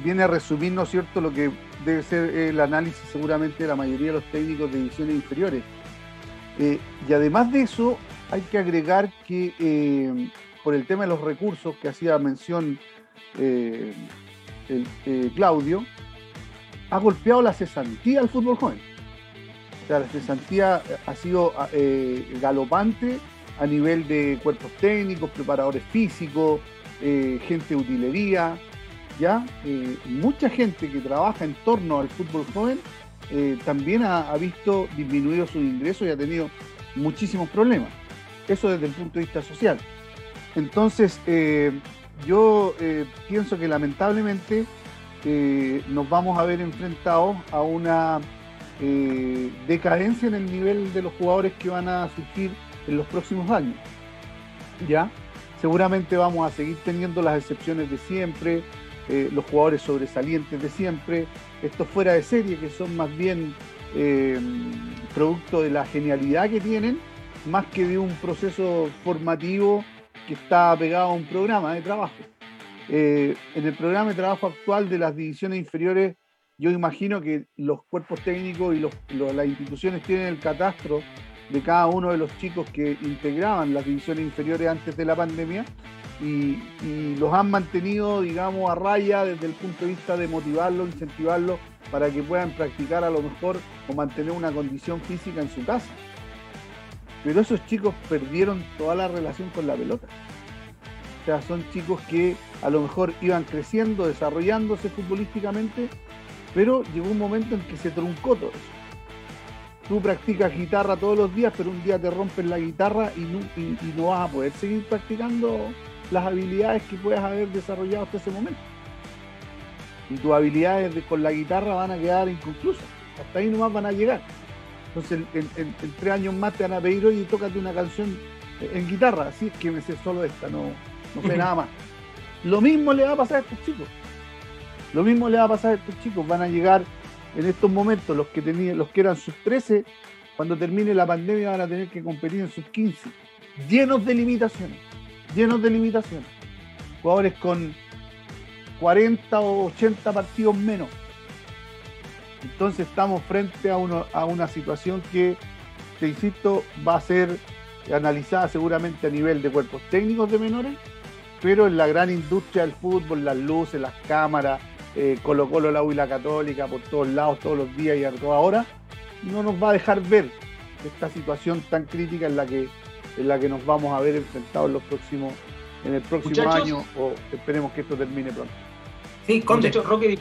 viene a resumir, ¿no es cierto?, lo que debe ser el análisis seguramente de la mayoría de los técnicos de divisiones inferiores. Eh, y además de eso, hay que agregar que eh, por el tema de los recursos que hacía mención eh, Claudio, ha golpeado la cesantía al fútbol joven. O sea, la cesantía ha sido galopante a nivel de cuerpos técnicos, preparadores físicos, gente de utilería, ya eh, mucha gente que trabaja en torno al fútbol joven eh, también ha, visto disminuido sus ingresos y ha tenido muchísimos problemas. Eso desde el punto de vista social. Entonces, eh, yo pienso que lamentablemente nos vamos a ver enfrentados a una decadencia en el nivel de los jugadores que van a surgir en los próximos años. ¿Ya? Seguramente vamos a seguir teniendo las excepciones de siempre, eh, los jugadores sobresalientes de siempre, estos fuera de serie que son más bien eh, producto de la genialidad que tienen, más que de un proceso formativo que está pegado a un programa de trabajo. Eh, en el programa de trabajo actual de las divisiones inferiores, yo imagino que los cuerpos técnicos y las instituciones tienen el catastro de cada uno de los chicos que integraban las divisiones inferiores antes de la pandemia y, los han mantenido, digamos, a raya desde el punto de vista de motivarlos, incentivarlos para que puedan practicar a lo mejor o mantener una condición física en su casa. Pero esos chicos perdieron toda la relación con la pelota. O sea, son chicos que a lo mejor iban creciendo, desarrollándose futbolísticamente, pero llegó un momento en que se truncó todo eso. Tú practicas guitarra todos los días, pero un día te rompen la guitarra y no, y no vas a poder seguir practicando las habilidades que puedas haber desarrollado hasta ese momento. Y tus habilidades con la guitarra van a quedar inconclusas. Hasta ahí nomás van a llegar. Entonces, en, tres años más te van a pedir, oye, tócate una canción en guitarra. Así es que me sé solo esta, no, no sé nada más. Lo mismo le va a pasar a estos chicos. Lo mismo le va a pasar a estos chicos. Van a llegar en estos momentos los que tenían, los que eran sus 13, cuando termine la pandemia van a tener que competir en sus 15, llenos de limitaciones llenos de limitaciones. Jugadores con 40 o 80 partidos menos. Entonces estamos frente a, a una situación que, te insisto, va a ser analizada seguramente a nivel de cuerpos técnicos de menores, pero en la gran industria del fútbol, las luces, las cámaras, eh, Colo Colo, la U y la Católica, por todos lados, todos los días y a toda hora, no nos va a dejar ver esta situación tan crítica en la que, en la que nos vamos a ver enfrentados en los próximos, en el próximo año, o esperemos que esto termine pronto. Sí, con hecho, Roque,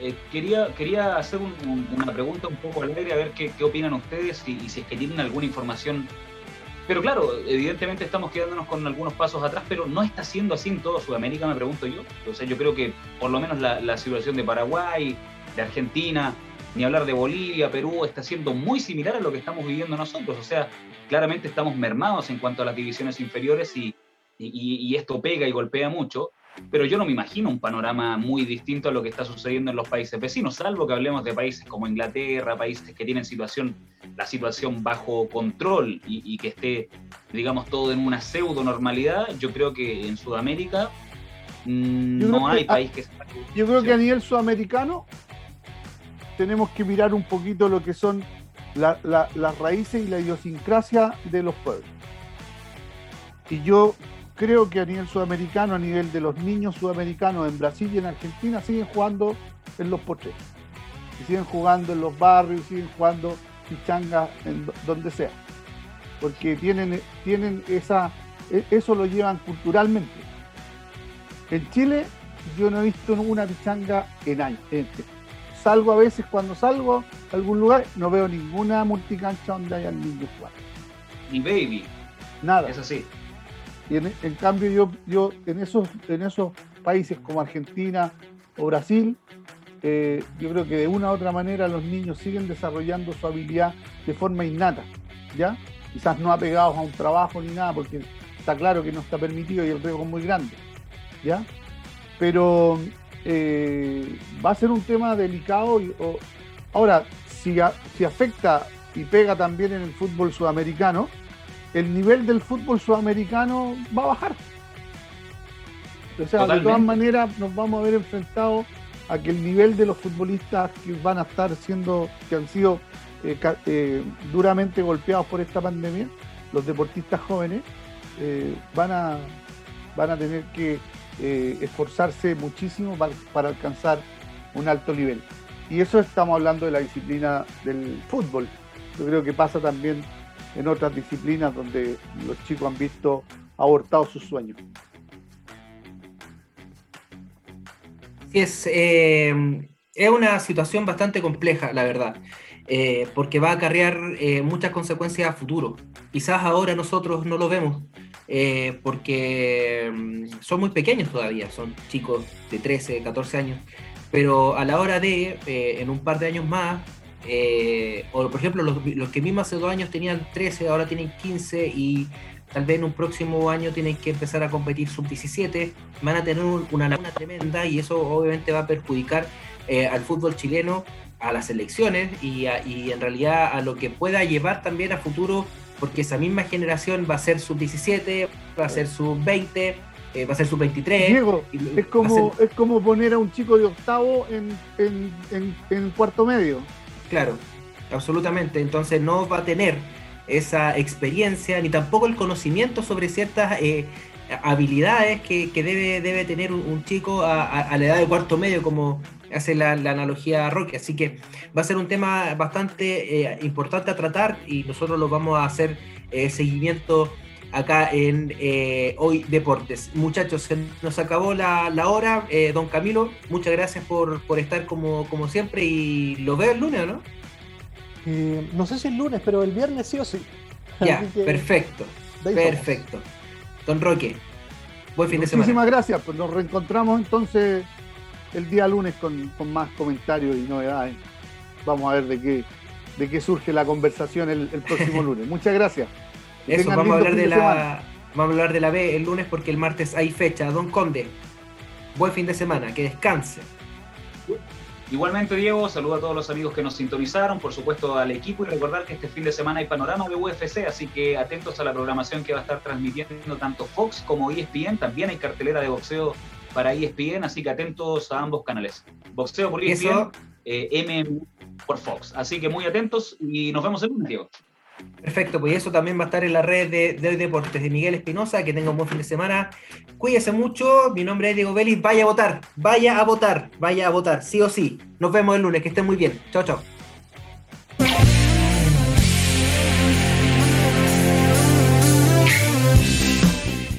eh, quería, quería hacer una pregunta un poco alegre, a ver qué, opinan ustedes y, y si es que tienen alguna información pero claro, evidentemente estamos quedándonos con algunos pasos atrás, pero no está siendo así en toda Sudamérica, me pregunto yo. O sea, yo creo que por lo menos la, situación de Paraguay, de Argentina, ni hablar de Bolivia, Perú, está siendo muy similar a lo que estamos viviendo nosotros. O sea, claramente estamos mermados en cuanto a las divisiones inferiores y, y esto pega y golpea mucho pero yo no me imagino un panorama muy distinto a lo que está sucediendo en los países vecinos, salvo que hablemos de países como Inglaterra, países que tienen situación, la situación bajo control y, que esté, digamos, todo en una pseudo normalidad. Yo creo que en Sudamérica mm, no hay país que... Yo creo que a nivel sudamericano tenemos que mirar un poquito lo que son las raíces y la idiosincrasia de los pueblos. Y yo creo que a nivel sudamericano, a nivel de los niños sudamericanos en Brasil y en Argentina, siguen jugando en los potres. Y siguen jugando en los barrios, siguen jugando pichangas en donde sea. Porque tienen, tienen esa, e, eso lo llevan culturalmente. En Chile yo no he visto una pichanga en años. Salgo a veces cuando salgo a algún lugar, no veo ninguna multicancha donde haya niños jugando. Ni baby. Nada. Es así. Y en, cambio yo, yo en, esos, en esos países como Argentina o Brasil, eh, yo creo que de una u otra manera los niños siguen desarrollando su habilidad de forma innata, ¿ya? Quizás no apegados a un trabajo ni nada, porque está claro que no está permitido y el riesgo es muy grande, ¿ya? Pero eh, va a ser un tema delicado. Y, ahora, si, si afecta y pega también en el fútbol sudamericano, el nivel del fútbol sudamericano va a bajar. O sea, de todas maneras nos vamos a ver enfrentados a que el nivel de los futbolistas que van a estar siendo, que han sido eh, eh, duramente golpeados por esta pandemia, los deportistas jóvenes, eh, van, a, van a tener que esforzarse muchísimo para alcanzar un alto nivel. Y eso estamos hablando de la disciplina del fútbol. Yo creo que pasa también en otras disciplinas donde los chicos han visto abortados sus sueños. Sí, es, eh, es una situación bastante compleja, la verdad, eh, porque va a acarrear eh, muchas consecuencias a futuro. Quizás ahora nosotros no lo vemos, porque mm, son muy pequeños todavía, son chicos de 13, 14 años, pero a la hora de, en un par de años más, eh, o por ejemplo, los, que mismos hace dos años tenían 13, ahora tienen 15 y tal vez en un próximo año tienen que empezar a competir sub-17, van a tener una laguna tremenda y eso obviamente va a perjudicar eh, al fútbol chileno, a las elecciones y, en realidad a lo que pueda llevar también a futuro, porque esa misma generación va a ser sub-17, va a ser sub-20, eh, va a ser sub-23. Diego, es como, es como poner a un chico de octavo en, en cuarto medio. Claro, absolutamente. Entonces no va a tener esa experiencia ni tampoco el conocimiento sobre ciertas eh, habilidades que, debe, debe tener un, chico a, la edad de cuarto medio, como hace la, analogía Roque. Así que va a ser un tema bastante eh, importante a tratar y nosotros lo vamos a hacer eh, seguimiento acá en Hoy Deportes. Muchachos, se nos acabó la, hora. don Camilo, muchas gracias por, estar como, como siempre y lo veo el lunes, ¿no? Eh, no sé si el lunes, pero el viernes sí o sí. Ya, perfecto. Perfecto. Don Roque, buen fin de semana. Muchísimas gracias, pues nos reencontramos entonces el día lunes con, más comentarios y novedades. Vamos a ver de qué, de qué surge la conversación el, próximo lunes. Muchas gracias. Eso, vamos a, hablar de la, vamos a hablar de la B el lunes porque el martes hay fecha. Don Conde, buen fin de semana, que descanse. Igualmente, Diego, saludo a todos los amigos que nos sintonizaron, por supuesto al equipo y recordar que este fin de semana hay panorama de UFC, así que atentos a la programación que va a estar transmitiendo tanto Fox como ESPN. También hay cartelera de boxeo para ESPN, así que atentos a ambos canales. Boxeo por ESPN, eh, MM por Fox. Así que muy atentos y nos vemos el lunes, Diego. Perfecto, pues eso también va a estar en la red de, de Deportes de Miguel Espinosa. Que tenga un buen fin de semana. Cuídese mucho. Mi nombre es Diego Vélez. Vaya a votar, vaya a votar, vaya a votar, sí o sí. Nos vemos el lunes. Que estén muy bien. Chao, chao.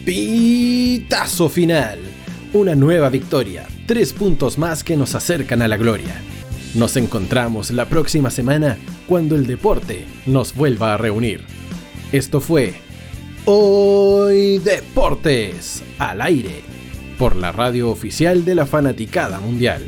Pitazo final. Una nueva victoria. Tres puntos más que nos acercan a la gloria. Nos encontramos la próxima semana cuando el deporte nos vuelva a reunir. Esto fue Hoy Deportes al aire por la radio oficial de la Fanaticada Mundial.